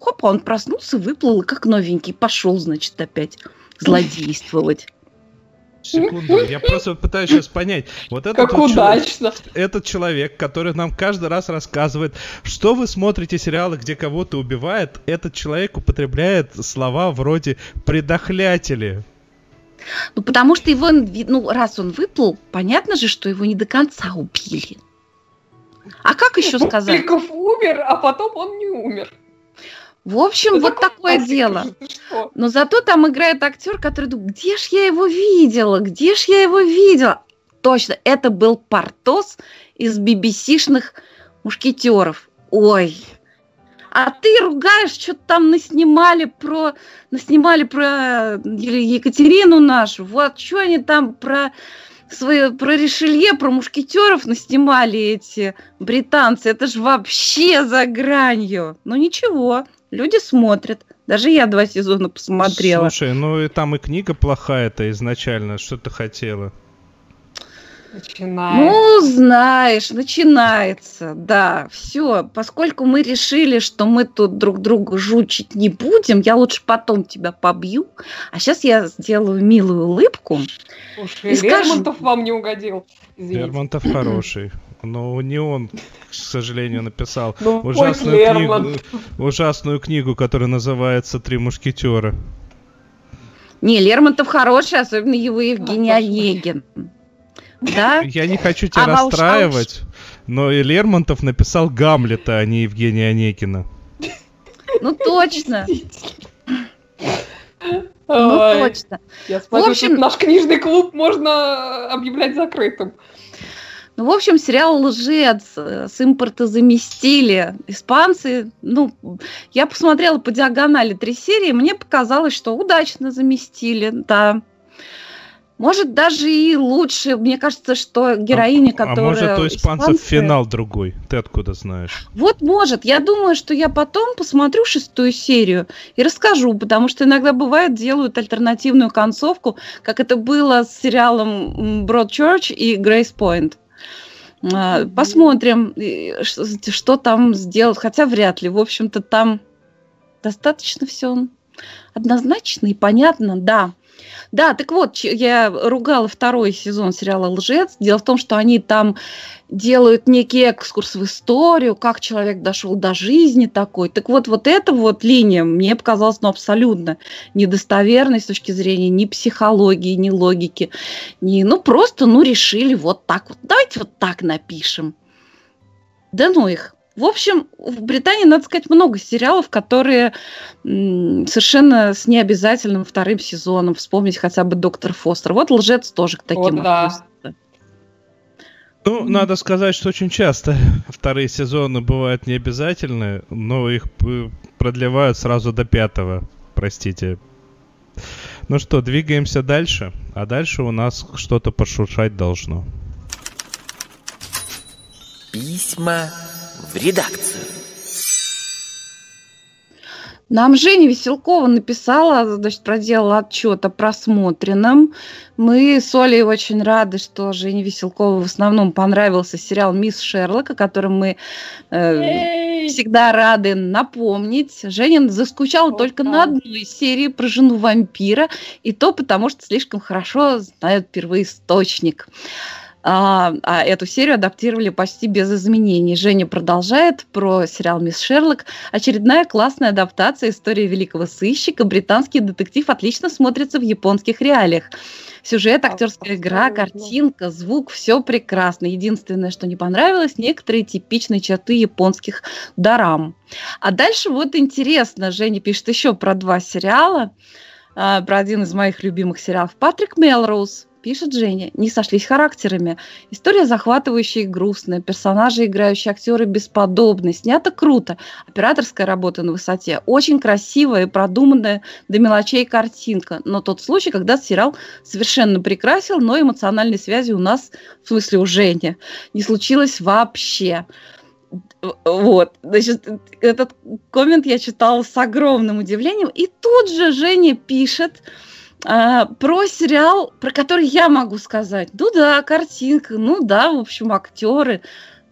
Хопа, он проснулся, выплыл, как новенький, пошел, значит, опять злодействовать. Секунду, я просто пытаюсь сейчас понять. Вот этот как вот удачно. Человек, этот человек, который нам каждый раз рассказывает, что вы смотрите сериалы, где кого-то убивает, этот человек употребляет слова вроде «предохлятели». Ну, потому что его, ну, раз он выплыл, понятно же, что его не до конца убили. А как еще сказать? Пиков умер, а потом он не умер. В общем, Это вот такое дело. Но зато там играет актер, который думает, где ж я его видела, где ж я его видела. Точно, это был Портос из BBC-шных мушкетеров. Ой, а ты ругаешь, что-то там наснимали про, наснимали про Екатерину нашу, вот, что они там про свои, про Ришелье, про мушкетеров наснимали эти британцы, это же вообще за гранью. Ну ничего, люди смотрят. Даже я два сезона посмотрела. Слушай, ну и там и книга плохая-то изначально, что ты хотела? Начинается. Ну, знаешь, начинается, да, все. Поскольку мы решили, что мы тут друг друга жучить не будем, я лучше потом тебя побью. А сейчас я сделаю милую улыбку. Слушай, и Лермонтов скажу... вам не угодил. Извините. Лермонтов [laughs] хороший. Но не он, к сожалению, написал ну, ужасную, книгу, ужасную книгу, которая называется «Три мушкетера». Не, Лермонтов хороший, особенно его Евгений Онегин. Да? Я не хочу тебя а расстраивать, но и Лермонтов написал Гамлета, а не Евгения Онегина. Ну точно. Ну точно. Я смотрю, в общем, наш книжный клуб можно объявлять закрытым. Ну, в общем, сериал «Лжец» с импорта заместили испанцы. Ну, я посмотрела по диагонали три серии, мне показалось, что удачно заместили, да. Может, даже и лучше. Мне кажется, что героиня, а, которая... А может, у испанцев испанцы... финал другой? Ты откуда знаешь? Вот может. Я думаю, что я потом посмотрю шестую серию и расскажу, потому что иногда бывает, делают альтернативную концовку, как это было с сериалом Broadchurch и Grace Point. А, посмотрим, что там сделать. Хотя вряд ли. В общем-то, там достаточно все однозначно и понятно, да. Да, так вот, я ругала второй сезон сериала «Лжец». Дело в том, что они там делают некий экскурс в историю, как человек дошел до жизни такой. Так вот, вот эта вот линия мне показалась ну, абсолютно недостоверной с точки зрения ни психологии, ни логики, ни, ну, просто, ну, решили вот так вот. Давайте вот так напишем. Да ну их. В общем, в Британии, надо сказать, много сериалов, которые совершенно с необязательным вторым сезоном. Вспомнить хотя бы «Доктор Фостер». Вот «Лжец» тоже к таким О, да. Ну, mm-hmm. надо сказать, что очень часто [laughs] вторые сезоны бывают необязательны, но их продлевают сразу до пятого, простите. Ну что, двигаемся дальше, а дальше у нас что-то пошуршать должно. Письма в редакцию. Нам Женя Веселкова написала, значит, проделала отчет о просмотренном. Мы с Олей очень рады, что Жене Веселкова в основном понравился сериал «Мисс Шерлок», о котором мы э, всегда рады напомнить. Женя заскучала только на одной серии про жену вампира, и то потому, что слишком хорошо знает первоисточник. А, а эту серию адаптировали почти без изменений. Женя продолжает про сериал «Мисс Шерлок». Очередная классная адаптация истории великого сыщика. Британский детектив отлично смотрится в японских реалиях. Сюжет, актерская игра, картинка, звук, все прекрасно. Единственное, что не понравилось, некоторые типичные черты японских дарам. А дальше вот интересно, Женя пишет еще про два сериала, а, про один из моих любимых сериалов «Патрик Мелроуз», Пишет Женя, не сошлись характерами. История захватывающая и грустная, персонажи, играющие актеры бесподобны, снято круто, операторская работа на высоте, очень красивая и продуманная до мелочей картинка. Но тот случай, когда сериал совершенно прекрасил, но эмоциональной связи у нас, в смысле у Жени, не случилось вообще. Вот, значит, этот коммент я читала с огромным удивлением. И тут же Женя пишет, а, про сериал, про который я могу сказать. Ну да, картинка, ну да, в общем, актеры.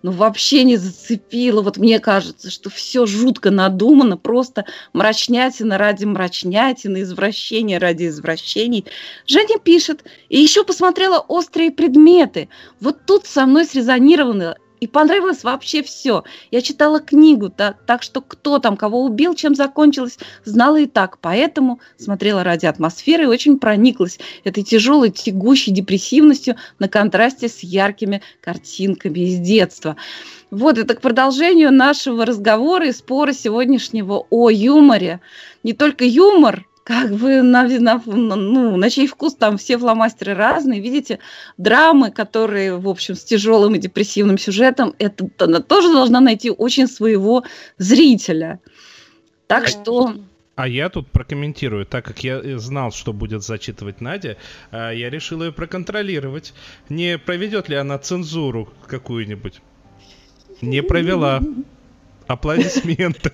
Ну, вообще не зацепило. Вот мне кажется, что все жутко надумано, просто мрачнятина ради мрачнятины, извращения ради извращений. Женя пишет, и еще посмотрела «Острые предметы». Вот тут со мной срезонировано и понравилось вообще все. Я читала книгу, так, так что кто там кого убил, чем закончилось, знала и так. Поэтому смотрела ради атмосферы и очень прониклась этой тяжелой, тягущей депрессивностью на контрасте с яркими картинками из детства. Вот это к продолжению нашего разговора и спора сегодняшнего о юморе. Не только юмор, как бы на, на, ну, на чей вкус там все фломастеры разные. Видите, драмы, которые, в общем, с тяжелым и депрессивным сюжетом, это она тоже должна найти очень своего зрителя. Так а что... А я тут прокомментирую, так как я э, знал, что будет зачитывать Надя, а, я решил ее проконтролировать. Не проведет ли она цензуру какую-нибудь? Не провела. [laughs] [laughs] [laughs] Аплодисменты.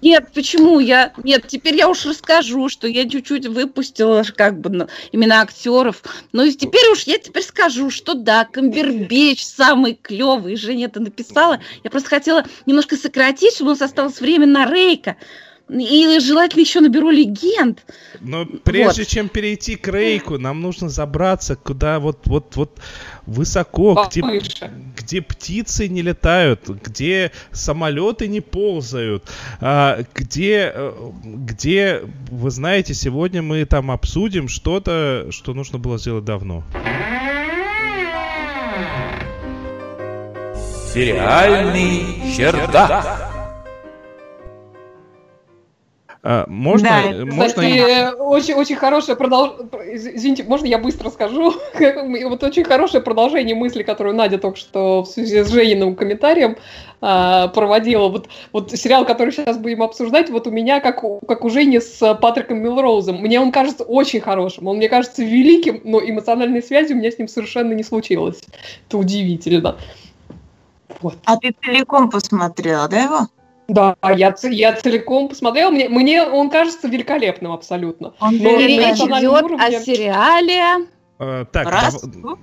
Нет, почему я... Нет, теперь я уж расскажу, что я чуть-чуть выпустила как бы ну, имена актеров. Но теперь уж я теперь скажу, что да, Камбербеч самый клевый. Женя это написала. Я просто хотела немножко сократить, чтобы у нас осталось время на Рейка. И желательно еще наберу легенд. Но прежде вот. чем перейти к рейку, нам нужно забраться куда вот вот вот высоко, где, где птицы не летают, где самолеты не ползают, а, где э, где вы знаете, сегодня мы там обсудим что-то, что нужно было сделать давно. Сериальный чердак. А, можно, да, э, можно... Кстати, очень, очень хорошее продолжение. Извините, можно я быстро скажу? [laughs] вот очень хорошее продолжение мысли, которую Надя только что в связи с Жениным комментарием а, проводила. Вот, вот сериал, который сейчас будем обсуждать, вот у меня, как, как у Жени с Патриком Милроузом, мне он кажется очень хорошим. Он мне кажется великим, но эмоциональной связи у меня с ним совершенно не случилось. Это удивительно. Вот. А ты целиком посмотрела, да, его? Да, я, я целиком посмотрела. Мне, мне он кажется великолепным абсолютно. Он Но речь идет уровне... о сериале. Э, так, Раз. Дав...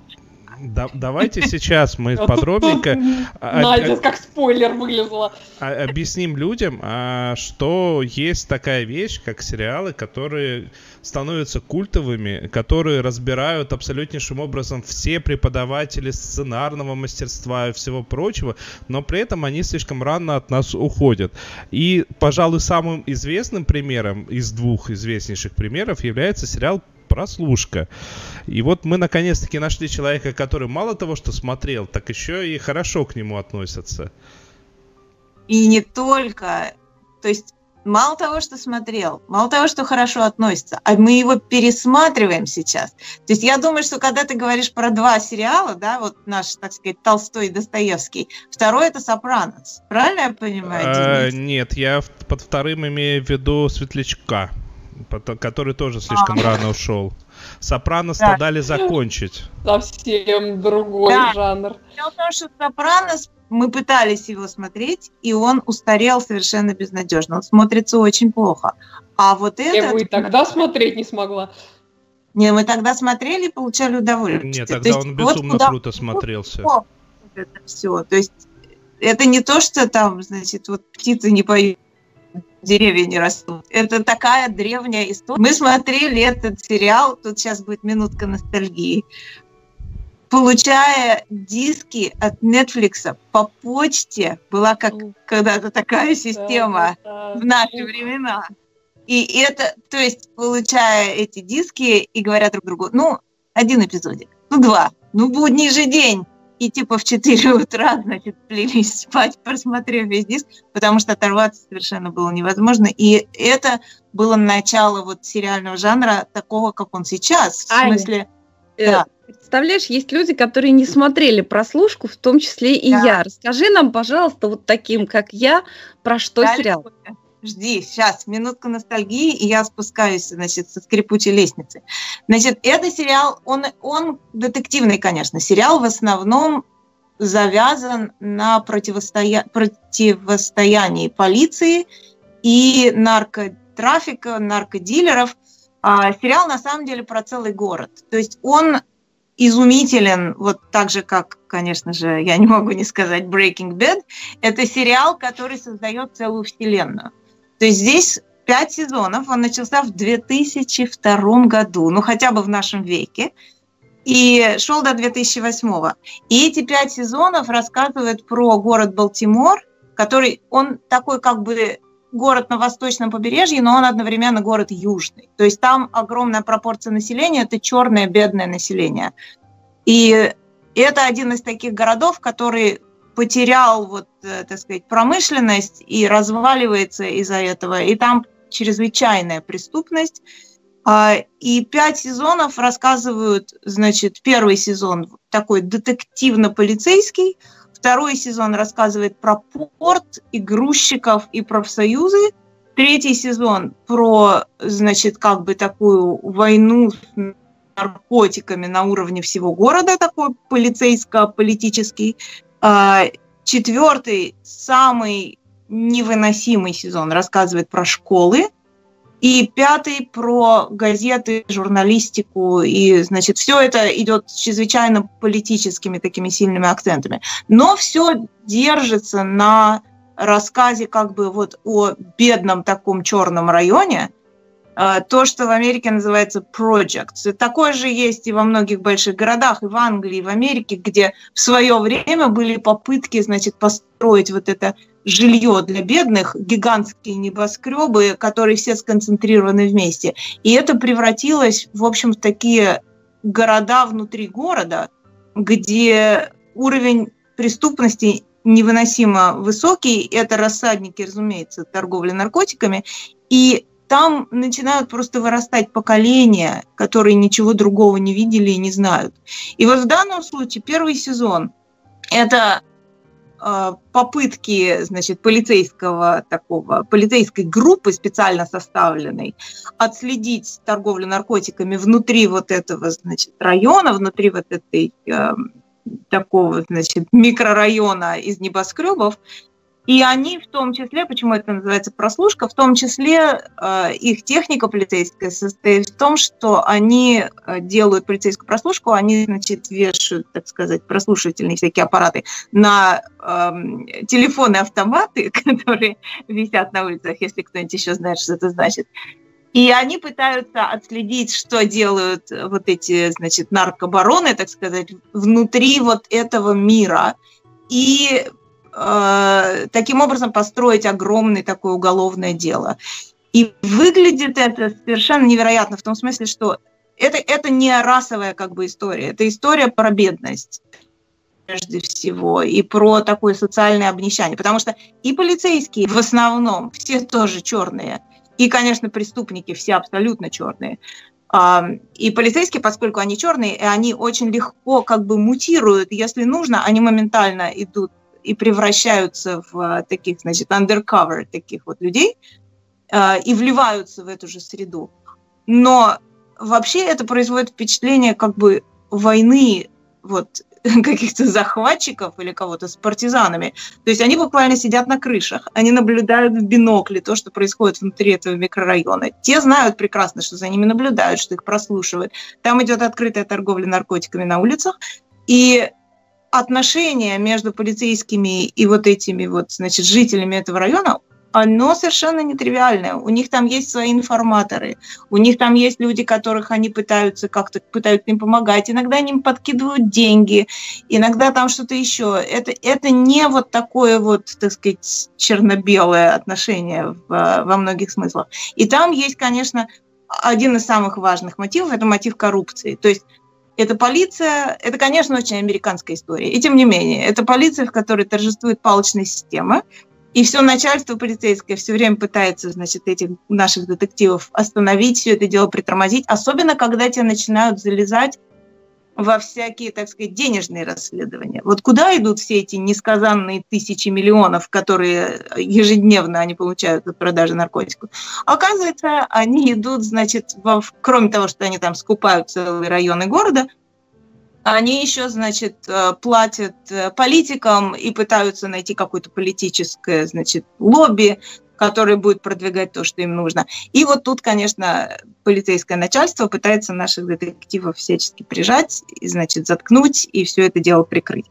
Да, давайте сейчас мы [laughs] подробненько... Надя, как спойлер выглядела. Объясним людям, а, что есть такая вещь, как сериалы, которые становятся культовыми, которые разбирают абсолютнейшим образом все преподаватели сценарного мастерства и всего прочего, но при этом они слишком рано от нас уходят. И, пожалуй, самым известным примером из двух известнейших примеров является сериал прослушка. И вот мы наконец-таки нашли человека, который мало того, что смотрел, так еще и хорошо к нему относятся. И не только. То есть мало того, что смотрел, мало того, что хорошо относится, а мы его пересматриваем сейчас. То есть я думаю, что когда ты говоришь про два сериала, да, вот наш, так сказать, Толстой и Достоевский, второй это «Сопранос». Правильно я понимаю, а, Нет, я под вторым имею в виду «Светлячка» который тоже слишком а. рано ушел. Сопранос да. дали закончить. Совсем другой да. жанр. Дело в том, что Сопранос, мы пытались его смотреть, и он устарел совершенно безнадежно. Он смотрится очень плохо. А вот это... Я его и тогда смотреть не смогла. Не, мы тогда смотрели и получали удовольствие. Нет, тогда есть, он безумно вот круто смотрелся. Вот это все. То есть это не то, что там, значит, вот птицы не поют деревья не растут. Это такая древняя история. Мы смотрели этот сериал, тут сейчас будет минутка ностальгии, получая диски от Netflix по почте, была как когда-то такая система в наши времена. И это, то есть, получая эти диски и говоря друг другу, ну, один эпизодик, ну, два, ну, будний же день, и типа в 4 [laughs] утра, значит, плелись спать, [laughs] просмотрев весь диск, потому что оторваться совершенно было невозможно. И это было начало вот сериального жанра такого, как он сейчас. В Аня, смысле... Э, да. Представляешь, есть люди, которые не смотрели прослушку, в том числе и да. я. Расскажи нам, пожалуйста, вот таким, как я, про что да, сериал. Легко жди, сейчас, минутка ностальгии, и я спускаюсь, значит, со скрипучей лестницы. Значит, это сериал, он, он детективный, конечно, сериал в основном завязан на противостоя... противостоянии полиции и наркотрафика, наркодилеров. А сериал на самом деле про целый город. То есть он изумителен, вот так же, как, конечно же, я не могу не сказать Breaking Bad, это сериал, который создает целую вселенную. То есть здесь пять сезонов, он начался в 2002 году, ну хотя бы в нашем веке, и шел до 2008. И эти пять сезонов рассказывают про город Балтимор, который, он такой как бы город на восточном побережье, но он одновременно город южный. То есть там огромная пропорция населения – это черное бедное население. И это один из таких городов, который потерял, вот, э, так сказать, промышленность и разваливается из-за этого. И там чрезвычайная преступность. А, и пять сезонов рассказывают, значит, первый сезон такой детективно-полицейский, второй сезон рассказывает про порт и грузчиков и профсоюзы, третий сезон про, значит, как бы такую войну с наркотиками на уровне всего города, такой полицейско-политический. А, четвертый, самый невыносимый сезон, рассказывает про школы. И пятый про газеты, журналистику. И, значит, все это идет с чрезвычайно политическими такими сильными акцентами. Но все держится на рассказе как бы вот о бедном таком черном районе, то, что в Америке называется projects. Такое же есть и во многих больших городах, и в Англии, и в Америке, где в свое время были попытки, значит, построить вот это жилье для бедных, гигантские небоскребы, которые все сконцентрированы вместе. И это превратилось, в общем, в такие города внутри города, где уровень преступности невыносимо высокий. Это рассадники, разумеется, торговли наркотиками. И там начинают просто вырастать поколения, которые ничего другого не видели и не знают. И вот в данном случае первый сезон – это э, попытки, значит, полицейского такого, полицейской группы специально составленной отследить торговлю наркотиками внутри вот этого, значит, района, внутри вот этой э, такого, значит, микрорайона из небоскребов, и они в том числе, почему это называется прослушка, в том числе э, их техника полицейская состоит в том, что они э, делают полицейскую прослушку, они, значит, вешают, так сказать, прослушивательные всякие аппараты на э, телефоны автоматы, [laughs] которые висят на улицах, если кто-нибудь еще знает, что это значит. И они пытаются отследить, что делают вот эти, значит, наркобароны, так сказать, внутри вот этого мира. И таким образом построить огромное такое уголовное дело. И выглядит это совершенно невероятно в том смысле, что это, это не расовая как бы история, это история про бедность прежде всего, и про такое социальное обнищание. Потому что и полицейские в основном все тоже черные, и, конечно, преступники все абсолютно черные. И полицейские, поскольку они черные, и они очень легко как бы мутируют, если нужно, они моментально идут и превращаются в а, таких, значит, undercover таких вот людей а, и вливаются в эту же среду. Но вообще это производит впечатление как бы войны вот [laughs] каких-то захватчиков или кого-то с партизанами. То есть они буквально сидят на крышах, они наблюдают в бинокле то, что происходит внутри этого микрорайона. Те знают прекрасно, что за ними наблюдают, что их прослушивают. Там идет открытая торговля наркотиками на улицах, и отношения между полицейскими и вот этими вот, значит, жителями этого района, оно совершенно нетривиальное. У них там есть свои информаторы, у них там есть люди, которых они пытаются как-то пытаются им помогать. Иногда они им подкидывают деньги, иногда там что-то еще. Это, это не вот такое вот, так сказать, черно-белое отношение в, во многих смыслах. И там есть, конечно, один из самых важных мотивов – это мотив коррупции. То есть это полиция, это, конечно, очень американская история. И тем не менее, это полиция, в которой торжествует палочная система, и все начальство полицейское все время пытается, значит, этих наших детективов остановить, все это дело притормозить, особенно когда те начинают залезать во всякие, так сказать, денежные расследования. Вот куда идут все эти несказанные тысячи миллионов, которые ежедневно они получают от продажи наркотиков? Оказывается, они идут, значит, во, кроме того, что они там скупают целые районы города, они еще, значит, э, платят э, политикам и пытаются найти какое-то политическое, значит, лобби, который будет продвигать то, что им нужно. И вот тут, конечно, полицейское начальство пытается наших детективов всячески прижать, и, значит, заткнуть и все это дело прикрыть.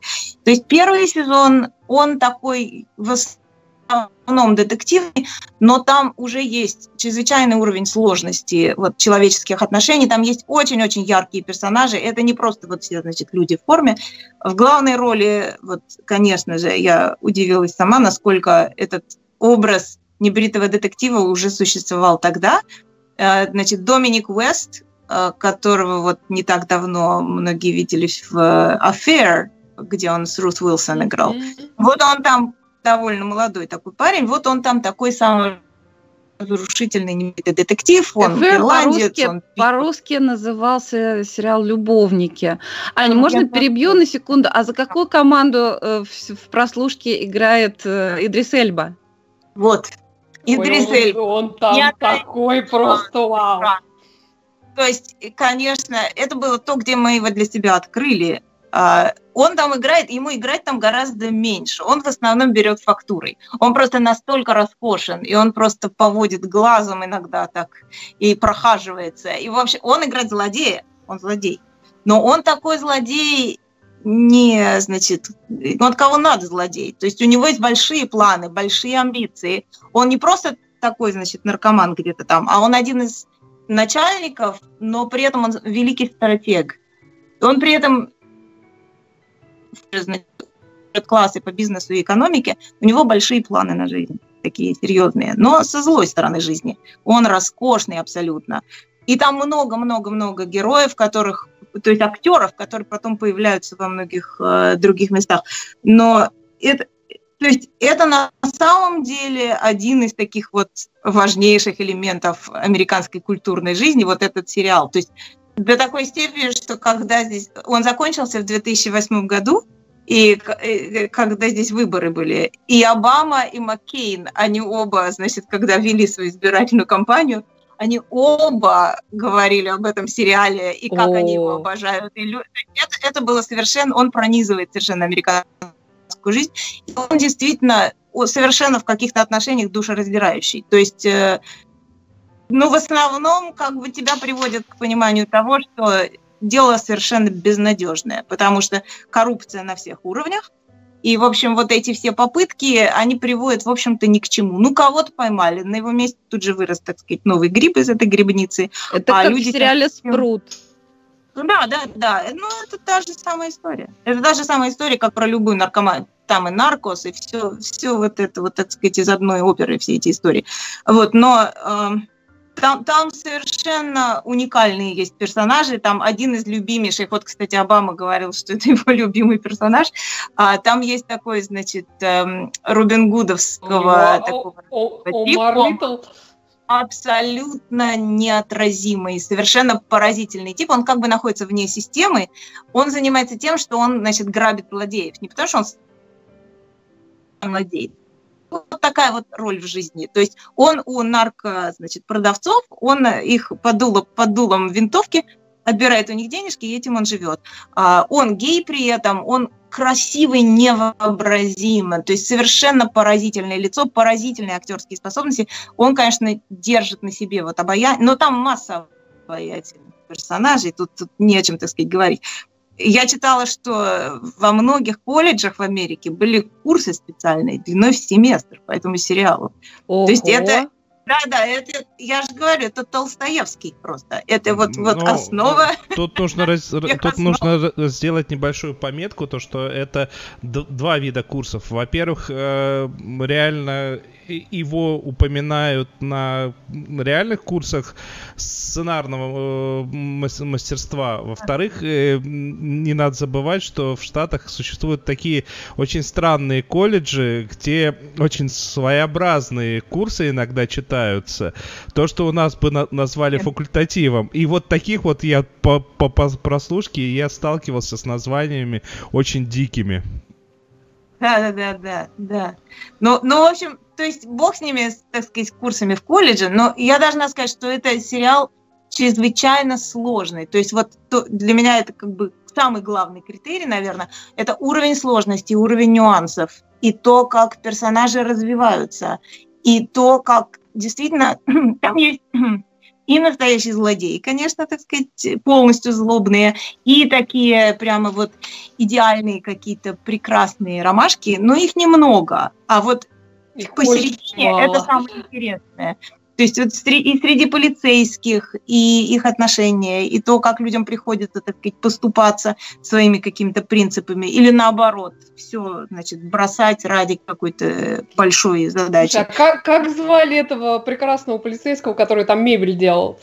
То есть первый сезон, он такой в основном детективный, но там уже есть чрезвычайный уровень сложности вот, человеческих отношений, там есть очень-очень яркие персонажи, это не просто вот все, значит, люди в форме. В главной роли, вот, конечно же, я удивилась сама, насколько этот образ небритого детектива уже существовал тогда. Э, значит, Доминик Уэст, э, которого вот не так давно многие видели в Affair, где он с Рут Уилсон играл. Вот он там довольно молодой такой парень, вот он там такой самый разрушительный детектив, он Affair ирландец. По-русски, он... по-русски назывался сериал «Любовники». Аня, ну, можно перебью на секунду? А за какую команду э, в, в прослушке играет э, Идрис Эльба? Вот, Идрис Эльба. Он, он там Я такой просто вау. То есть, конечно, это было то, где мы его для себя открыли. А, он там играет, ему играть там гораздо меньше. Он в основном берет фактурой. Он просто настолько роскошен, и он просто поводит глазом иногда так и прохаживается. И вообще, он играет злодея, он злодей. Но он такой злодей не, значит, он кого надо злодей. То есть у него есть большие планы, большие амбиции. Он не просто такой, значит, наркоман где-то там, а он один из начальников, но при этом он великий стратег. Он при этом значит, классы по бизнесу и экономике, у него большие планы на жизнь, такие серьезные, но со злой стороны жизни. Он роскошный абсолютно. И там много-много-много героев, которых то есть актеров, которые потом появляются во многих э, других местах. Но это, То есть это на самом деле один из таких вот важнейших элементов американской культурной жизни, вот этот сериал. То есть до такой степени, что когда здесь... Он закончился в 2008 году, и когда здесь выборы были. И Обама, и Маккейн, они оба, значит, когда вели свою избирательную кампанию, они оба говорили об этом сериале и как О. они его обожают. И это, это было совершенно... Он пронизывает совершенно американскую жизнь. И он действительно совершенно в каких-то отношениях душераздирающий. То есть э, ну, в основном, как бы тебя приводят к пониманию того, что дело совершенно безнадежное, потому что коррупция на всех уровнях, и, в общем, вот эти все попытки, они приводят, в общем-то, ни к чему. Ну, кого-то поймали, на его месте тут же вырос, так сказать, новый гриб из этой грибницы. Это а как люди в сериале «Спрут». Да, да, да. Ну, это та же самая история. Это та же самая история, как про любую наркоманию. Там и наркос, и все, все вот это, вот, так сказать, из одной оперы, все эти истории. Вот, но... Э, там, там совершенно уникальные есть персонажи. Там один из любимейших, вот, кстати, Обама говорил, что это [laughs] его любимый персонаж. А, там есть такой, значит, эм, Робин Гудовского такого типа. Абсолютно неотразимый, совершенно поразительный тип. Он как бы находится вне системы. Он занимается тем, что он, значит, грабит злодеев. Не потому, что он владеет, вот такая вот роль в жизни. То есть он у нарко, значит, продавцов, он их под, дуло, под дулом винтовки отбирает у них денежки, и этим он живет. А, он гей при этом, он красивый невообразимо, то есть совершенно поразительное лицо, поразительные актерские способности. Он, конечно, держит на себе вот обаяние, но там масса обаятельных персонажей, тут, тут не о чем, так сказать, говорить. Я читала, что во многих колледжах в Америке были курсы специальные длиной в семестр по этому сериалу. Ого. То есть это да, да, это, я же говорю, это Толстоевский просто. Это вот, вот Но, основа. Тут нужно, раз, [laughs] тут нужно сделать небольшую пометку, то что это два вида курсов. Во-первых, э, реально его упоминают на реальных курсах сценарного э, мастерства. Во-вторых, э, не надо забывать, что в Штатах существуют такие очень странные колледжи, где очень своеобразные курсы иногда читаются. То, что у нас бы на назвали факультативом. И вот таких вот я по, по, по прослушке я сталкивался с названиями очень дикими. Да, да, да, да, да. Ну, ну, в общем, то есть бог с ними, так сказать, курсами в колледже, но я должна сказать, что это сериал чрезвычайно сложный. То есть вот то, для меня это как бы самый главный критерий, наверное, это уровень сложности, уровень нюансов, и то, как персонажи развиваются, и то, как действительно [clears throat] там есть [clears throat] и настоящие злодеи, конечно, так сказать, полностью злобные, и такие прямо вот идеальные какие-то прекрасные ромашки, но их немного. А вот их посередине это самое интересное. То есть вот и среди полицейских, и их отношения, и то, как людям приходится, так сказать, поступаться своими какими-то принципами, или наоборот, все, значит, бросать ради какой-то большой задачи. А как, как звали этого прекрасного полицейского, который там мебель делал?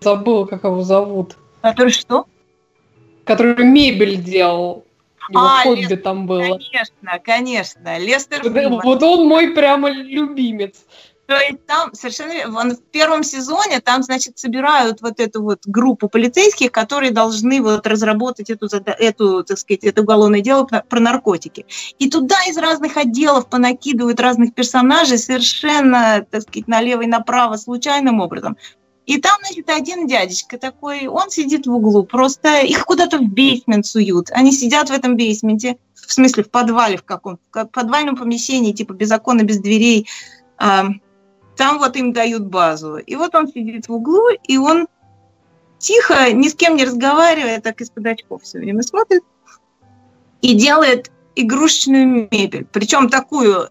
Забыла, как его зовут. Который что? Который мебель делал. Его а, хобби Лестер, там было. Конечно, конечно. Лестер вот, вот он мой прямо любимец. То есть там совершенно он в первом сезоне там, значит, собирают вот эту вот группу полицейских, которые должны вот разработать эту, эту так сказать, это уголовное дело про наркотики. И туда из разных отделов понакидывают разных персонажей совершенно, так сказать, налево и направо случайным образом. И там, значит, один дядечка такой, он сидит в углу, просто их куда-то в бейсмент суют. Они сидят в этом бейсменте, в смысле в подвале в каком-то, в подвальном помещении, типа без окон и без дверей. Там вот им дают базу. И вот он сидит в углу, и он тихо, ни с кем не разговаривая, так из-под очков все время смотрит и делает игрушечную мебель. Причем такую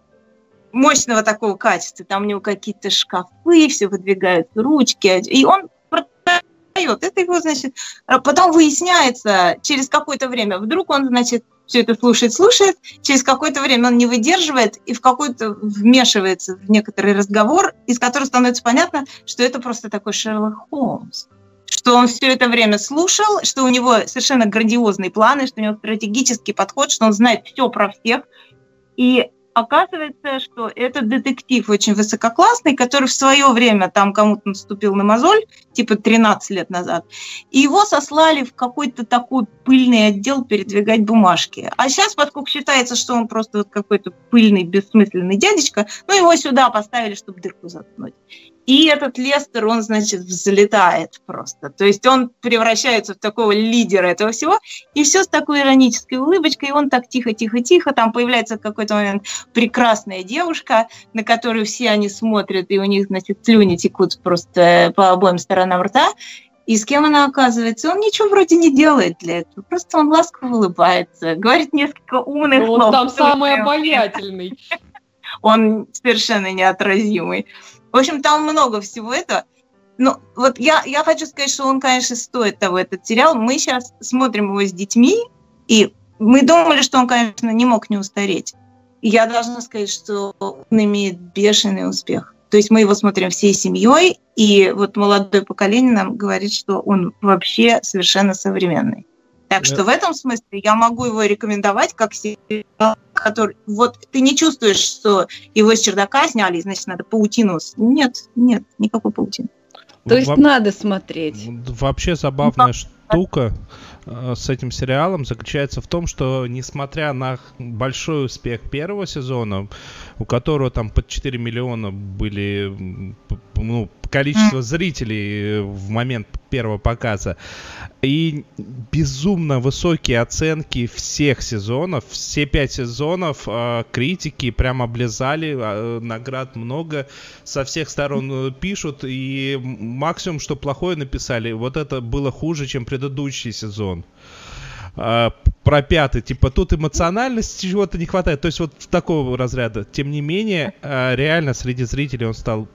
мощного такого качества. Там у него какие-то шкафы, все выдвигают ручки. И он продает. Это его, значит, потом выясняется через какое-то время. Вдруг он, значит, все это слушает, слушает, через какое-то время он не выдерживает и в какой-то вмешивается в некоторый разговор, из которого становится понятно, что это просто такой Шерлок Холмс что он все это время слушал, что у него совершенно грандиозные планы, что у него стратегический подход, что он знает все про всех. И оказывается, что это детектив очень высококлассный, который в свое время там кому-то наступил на мозоль, типа 13 лет назад, и его сослали в какой-то такой пыльный отдел передвигать бумажки. А сейчас, поскольку считается, что он просто вот какой-то пыльный, бессмысленный дядечка, ну, его сюда поставили, чтобы дырку заткнуть. И этот Лестер, он, значит, взлетает просто. То есть он превращается в такого лидера этого всего, и все с такой иронической улыбочкой, и он так тихо-тихо-тихо, там появляется в какой-то момент прекрасная девушка, на которую все они смотрят, и у них, значит, слюни текут просто по обоим сторонам рта, и с кем она оказывается? Он ничего вроде не делает для этого. Просто он ласково улыбается, говорит несколько умных ну, слов. Он там самый обаятельный. Он совершенно неотразимый. В общем, там много всего этого. Ну, вот я, я хочу сказать, что он, конечно, стоит того, этот сериал. Мы сейчас смотрим его с детьми, и мы думали, что он, конечно, не мог не устареть. И я должна сказать, что он имеет бешеный успех. То есть мы его смотрим всей семьей, и вот молодое поколение нам говорит, что он вообще совершенно современный. Так что в этом смысле я могу его рекомендовать как сериал, который... Вот ты не чувствуешь, что его с чердака сняли, значит, надо паутину... Нет, нет, никакой паутины. То есть Во... надо смотреть. Вообще забавная ну, штука э, с этим сериалом заключается в том, что несмотря на большой успех первого сезона, у которого там под 4 миллиона были ну, количество зрителей в момент первого показа. И безумно высокие оценки всех сезонов. Все пять сезонов э, критики прям облизали. Э, наград много. Со всех сторон э, пишут. И максимум, что плохое написали, вот это было хуже, чем предыдущий сезон э, про пятый, типа тут эмоциональности чего-то не хватает, то есть вот такого разряда. Тем не менее, реально среди зрителей он стал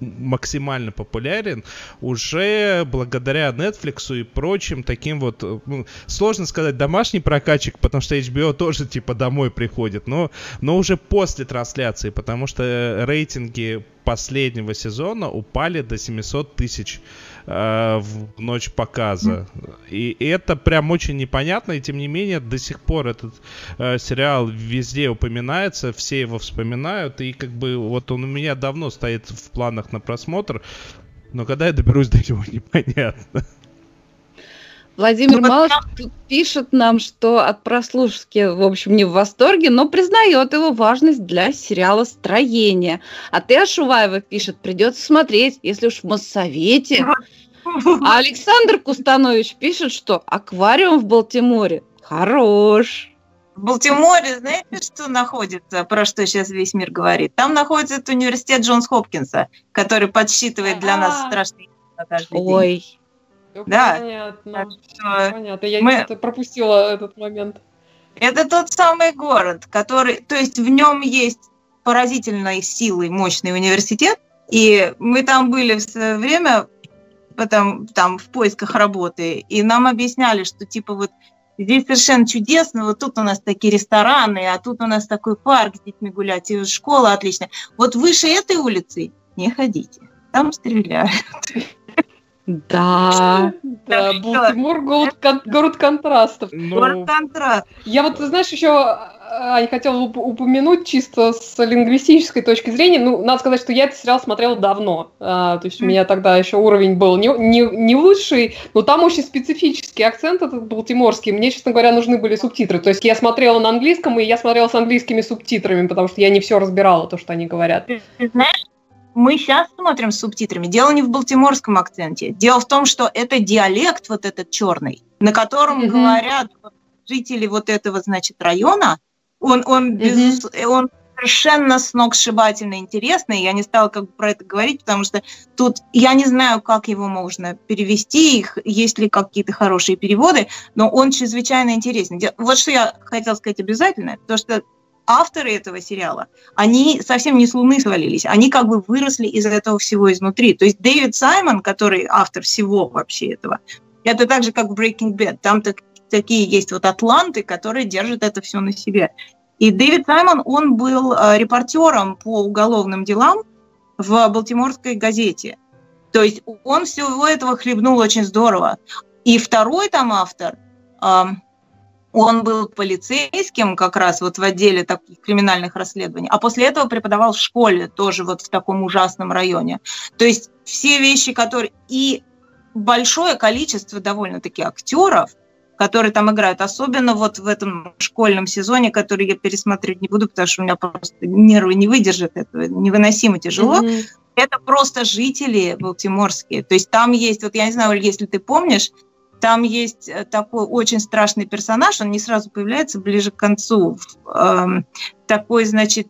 максимально популярен уже благодаря Netflix и прочим таким вот, ну, сложно сказать домашний прокачик, потому что HBO тоже типа домой приходит, но, но уже после трансляции, потому что рейтинги последнего сезона упали до 700 тысяч э, в ночь показа. И, это прям очень непонятно, и тем не менее до сих пор этот э, сериал везде упоминается, все его вспоминают, и как бы вот он у меня давно стоит в планах на просмотр, но когда я доберусь до него, [laughs] непонятно. Владимир ну, Малыш тут пишет нам, что от прослушки, в общем, не в восторге, но признает его важность для сериала «Строение». А ты, Ашуваева, пишет, придется смотреть, если уж в Моссовете. А Александр Кустанович пишет, что аквариум в Балтиморе хорош. В Балтиморе, знаете, что находится, про что сейчас весь мир говорит? Там находится университет Джонс Хопкинса, который подсчитывает для нас а. страшные каждый Ой. день. Да. Понятно. Что Понятно. Я мы... пропустила этот момент. Это тот самый город, который, то есть в нем есть поразительной силой мощный университет, и мы там были в свое время, потом, там в поисках работы, и нам объясняли, что типа вот здесь совершенно чудесно, вот тут у нас такие рестораны, а тут у нас такой парк с детьми гулять, и школа отличная. Вот выше этой улицы не ходите, там стреляют. [laughs] Да. Да, Балтимор город, город контрастов. Ну, город контраст. Я вот, знаешь, еще Ань, хотела упомянуть чисто с лингвистической точки зрения. Ну, надо сказать, что я этот сериал смотрела давно. А, то есть у меня тогда еще уровень был не, не, не лучший, но там очень специфический акцент этот балтиморский. Мне, честно говоря, нужны были субтитры. То есть я смотрела на английском, и я смотрела с английскими субтитрами, потому что я не все разбирала, то, что они говорят. Ты знаешь, мы сейчас смотрим с субтитрами. Дело не в балтиморском акценте. Дело в том, что это диалект вот этот черный, на котором mm-hmm. говорят жители вот этого, значит, района. Он, он, mm-hmm. без, он совершенно сногсшибательно интересный. Я не стала как бы про это говорить, потому что тут я не знаю, как его можно перевести, их, есть ли какие-то хорошие переводы, но он чрезвычайно интересный. Вот что я хотела сказать обязательно, то что авторы этого сериала, они совсем не с Луны свалились, они как бы выросли из этого всего изнутри. То есть Дэвид Саймон, который автор всего вообще этого, это так же, как в Breaking Bad. Там так, такие есть вот атланты, которые держат это все на себе. И Дэвид Саймон, он был э, репортером по уголовным делам в Балтиморской газете. То есть он всего этого хлебнул очень здорово. И второй там автор, э, Он был полицейским как раз вот в отделе таких криминальных расследований, а после этого преподавал в школе тоже вот в таком ужасном районе. То есть все вещи, которые... И большое количество довольно-таки актеров, которые там играют, особенно вот в этом школьном сезоне, который я пересмотреть не буду, потому что у меня просто нервы не выдержат этого, невыносимо тяжело. Mm-hmm. Это просто жители балтиморские. То есть там есть, вот я не знаю, если ты помнишь, там есть э, такой очень страшный персонаж, он не сразу появляется, ближе к концу. Эм, такой, значит,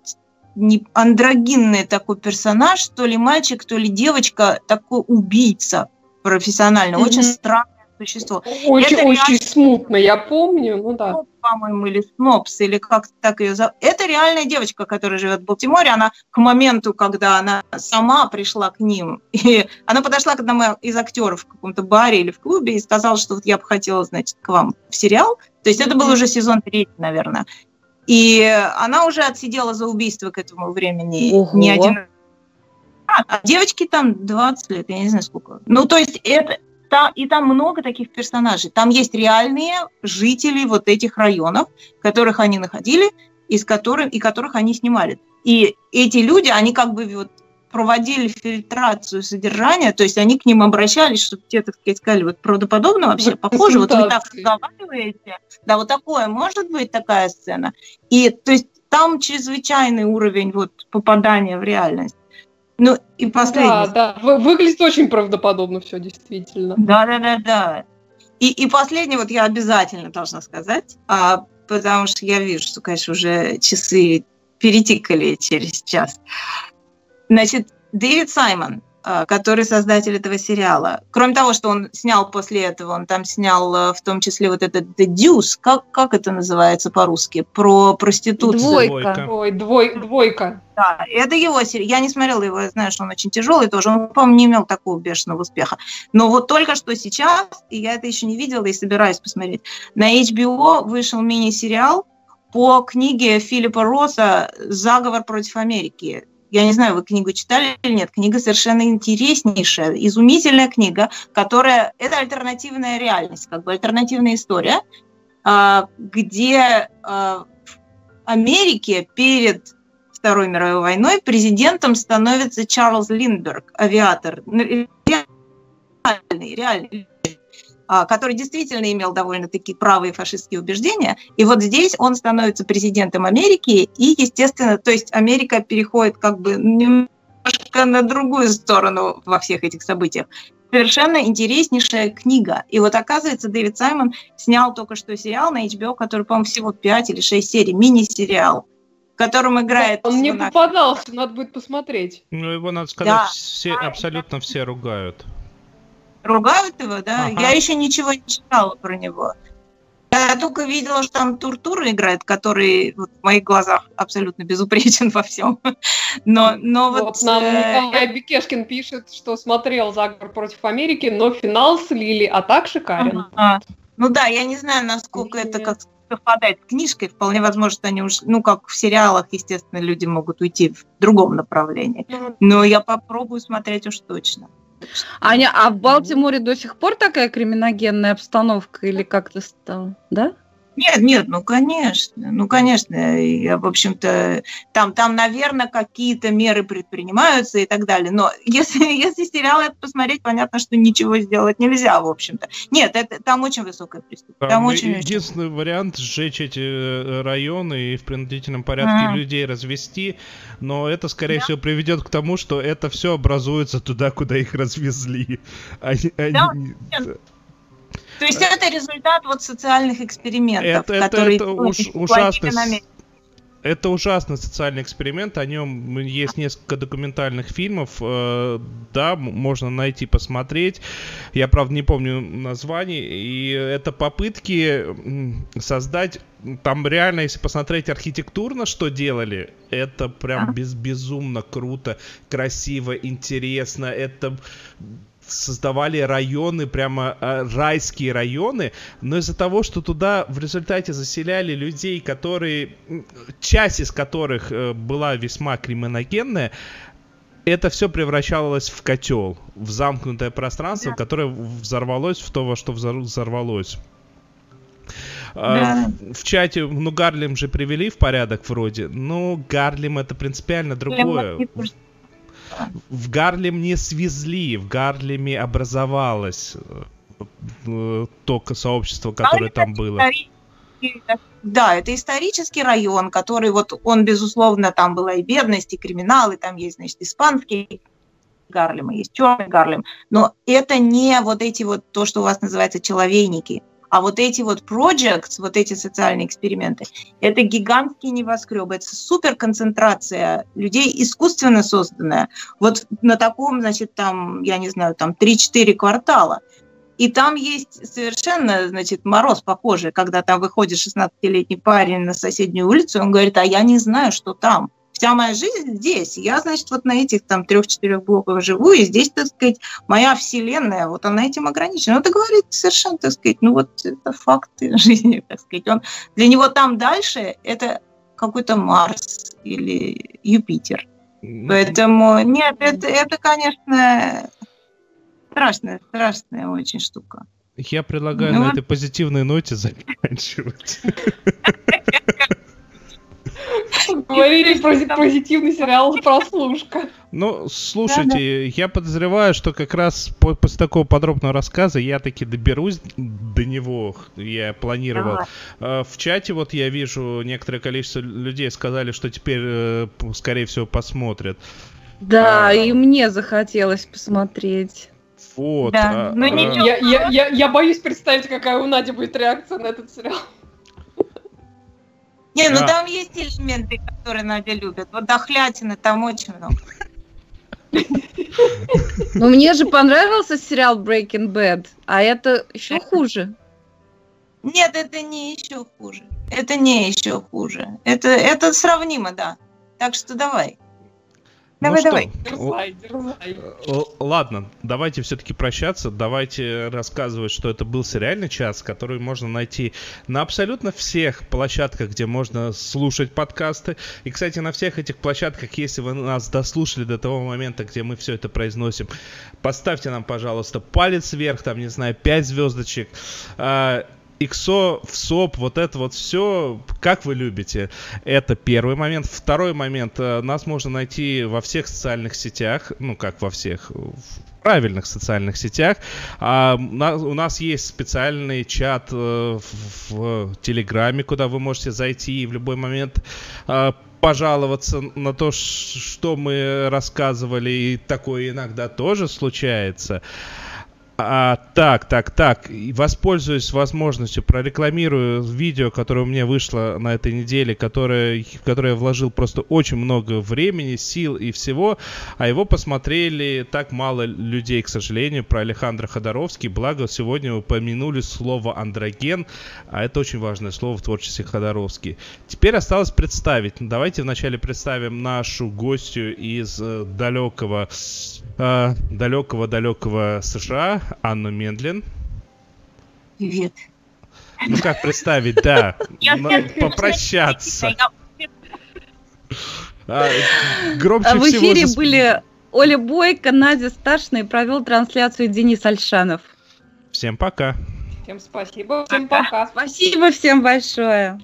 не андрогинный такой персонаж, то ли мальчик, то ли девочка, такой убийца профессиональный, mm-hmm. очень странный существо. Очень, это очень реально... смутно, я помню, ну да. По-моему, или Снопс, или как так ее зовут. Это реальная девочка, которая живет в Балтиморе. Она к моменту, когда она сама пришла к ним, [laughs] и она подошла к одному из актеров в каком-то баре или в клубе и сказала, что вот я бы хотела, значит, к вам в сериал. То есть это был уже сезон третий, наверное. И она уже отсидела за убийство к этому времени Ого. не один а девочки там 20 лет, я не знаю сколько. Ну, то есть это, там, и там много таких персонажей. Там есть реальные жители вот этих районов, которых они находили, из которых, и которых они снимали. И эти люди, они как бы вот проводили фильтрацию содержания, то есть они к ним обращались, чтобы те, так сказать, сказали, вот правдоподобно вообще, похоже, вот вы так разговариваете, да, вот такое, может быть такая сцена. И то есть там чрезвычайный уровень вот попадания в реальность. Ну, и последний. Да, да, выглядит очень правдоподобно все, действительно. Да, да, да, да. И, и последний вот я обязательно должна сказать, а, потому что я вижу, что, конечно, уже часы перетикали через час. Значит, Дэвид Саймон – который создатель этого сериала. Кроме того, что он снял после этого, он там снял э, в том числе вот этот The Deuce, как, как это называется по-русски, про проституцию. Двойка. Ой, двой, двойка. Да, это его сериал. Я не смотрела его, я знаю, что он очень тяжелый тоже. Он, по-моему, не имел такого бешеного успеха. Но вот только что сейчас, и я это еще не видела и собираюсь посмотреть, на HBO вышел мини-сериал по книге Филиппа Росса «Заговор против Америки». Я не знаю, вы книгу читали или нет. Книга совершенно интереснейшая, изумительная книга, которая... Это альтернативная реальность, как бы альтернативная история, а, где а, в Америке перед Второй мировой войной президентом становится Чарльз Линдберг, авиатор. Реальный, реальный а, который действительно имел довольно-таки правые фашистские убеждения. И вот здесь он становится президентом Америки, и, естественно, то есть Америка переходит как бы немножко на другую сторону во всех этих событиях. Совершенно интереснейшая книга. И вот, оказывается, Дэвид Саймон снял только что сериал на HBO, который, по-моему, всего 5 или 6 серий, мини-сериал в котором играет... Он мне попадался, надо будет посмотреть. Ну, его, надо сказать, да. все, абсолютно все ругают ругают его, да. Ага. Я еще ничего не читала про него. Я только видела, что там Туртур играет, который вот, в моих глазах абсолютно безупречен [laughs] во всем. Но, но вот, вот нам э... Николай Бекешкин пишет, что смотрел «Заговор против Америки», но финал слили, а так шикарен. Ага. Ну да, я не знаю, насколько Нет. это как совпадает с книжкой. Вполне возможно, что они уж, ну, как в сериалах, естественно, люди могут уйти в другом направлении. Но я попробую смотреть уж точно. Аня, а в Балтиморе до сих пор такая криминогенная обстановка или как-то стало, да? Нет, нет, ну конечно, ну конечно, я, в общем-то, там, там, наверное, какие-то меры предпринимаются и так далее, но [laughs] если, если сериал это посмотреть, понятно, что ничего сделать нельзя, в общем-то. Нет, это, там очень высокая преступность. Там, там очень, единственный очень... вариант сжечь эти э, районы и в принудительном порядке mm-hmm. людей развести, но это, скорее да. всего, приведет к тому, что это все образуется туда, куда их [laughs] развезли. Они, да, они... То есть это результат вот социальных экспериментов, это, которые это, это уж, ужасный, это ужасный социальный эксперимент, о нем есть несколько документальных фильмов, э, да, можно найти, посмотреть. Я, правда, не помню названий, и это попытки создать, там реально, если посмотреть архитектурно, что делали, это прям без, безумно круто, красиво, интересно, это создавали районы, прямо э, райские районы, но из-за того, что туда в результате заселяли людей, которые, часть из которых э, была весьма криминогенная, это все превращалось в котел, в замкнутое пространство, да. которое взорвалось в то, во что взорвалось. А, в чате, ну, Гарлем же привели в порядок вроде. Ну, Гарлем это принципиально другое. В Гарлем не свезли, в Гарлеме образовалось э, только сообщество, которое там было. Да, это исторический район, который вот он, безусловно, там была и бедность, и криминал, и там есть, значит, испанский Гарлем, и есть черный Гарлем. Но это не вот эти вот, то, что у вас называется человейники, а вот эти вот projects, вот эти социальные эксперименты, это гигантские небоскребы, это суперконцентрация людей, искусственно созданная. Вот на таком, значит, там, я не знаю, там 3-4 квартала. И там есть совершенно, значит, мороз по коже, когда там выходит 16-летний парень на соседнюю улицу, он говорит, а я не знаю, что там вся моя жизнь здесь. Я, значит, вот на этих там трех-четырех блоках живу, и здесь, так сказать, моя вселенная, вот она этим ограничена. Ну, это говорит совершенно, так сказать, ну вот это факты [laughs] жизни, так сказать. Он, для него там дальше это какой-то Марс или Юпитер. Поэтому нет, это, это конечно, страшная, страшная очень штука. Я предлагаю ну, на этой позитивной ноте [laughs] заканчивать. [laughs] Говорили про позитивный сериал [laughs] «Прослушка». Ну, слушайте, я подозреваю, что как раз после такого подробного рассказа я таки доберусь до него. Я планировал. А, в чате вот я вижу некоторое количество людей сказали, что теперь, э, скорее всего, посмотрят. Да, а... и мне захотелось посмотреть. Вот. Да. А, ну, а... Я, я, я, я боюсь представить, какая у Нади будет реакция на этот сериал. Не, ну там есть элементы, которые Надя любит. Вот дохлятины там очень много. Ну, мне же понравился сериал Breaking Bad, а это еще хуже. Нет, это не еще хуже. Это не еще хуже. Это, это сравнимо, да. Так что давай. Давай, ну давай. Дерзай, дерзай. Ладно, давайте все-таки прощаться. Давайте рассказывать, что это был сериальный час, который можно найти на абсолютно всех площадках, где можно слушать подкасты. И, кстати, на всех этих площадках, если вы нас дослушали до того момента, где мы все это произносим, поставьте нам, пожалуйста, палец вверх, там, не знаю, 5 звездочек. Иксо, в СОП, вот это вот все, как вы любите. Это первый момент. Второй момент. Э, нас можно найти во всех социальных сетях, ну как во всех, в правильных социальных сетях. А, у нас есть специальный чат э, в, в Телеграме, куда вы можете зайти и в любой момент а, пожаловаться на то, что мы рассказывали, и такое иногда тоже случается. А, так, так, так. Воспользуюсь возможностью, прорекламирую видео, которое у меня вышло на этой неделе, которое, в которое я вложил просто очень много времени, сил и всего, а его посмотрели так мало людей, к сожалению, про Александра Ходоровский. Благо, сегодня упомянули слово андроген, а это очень важное слово в творчестве Ходоровский. Теперь осталось представить. Давайте вначале представим нашу гостью из э, далекого далекого-далекого США, Анну Мендлин. Привет. Ну как представить, да, попрощаться. А, громче В эфире были Оля Бойко, Надя Сташина и провел трансляцию Денис Альшанов. Всем пока. Всем спасибо. Всем пока. Спасибо всем большое.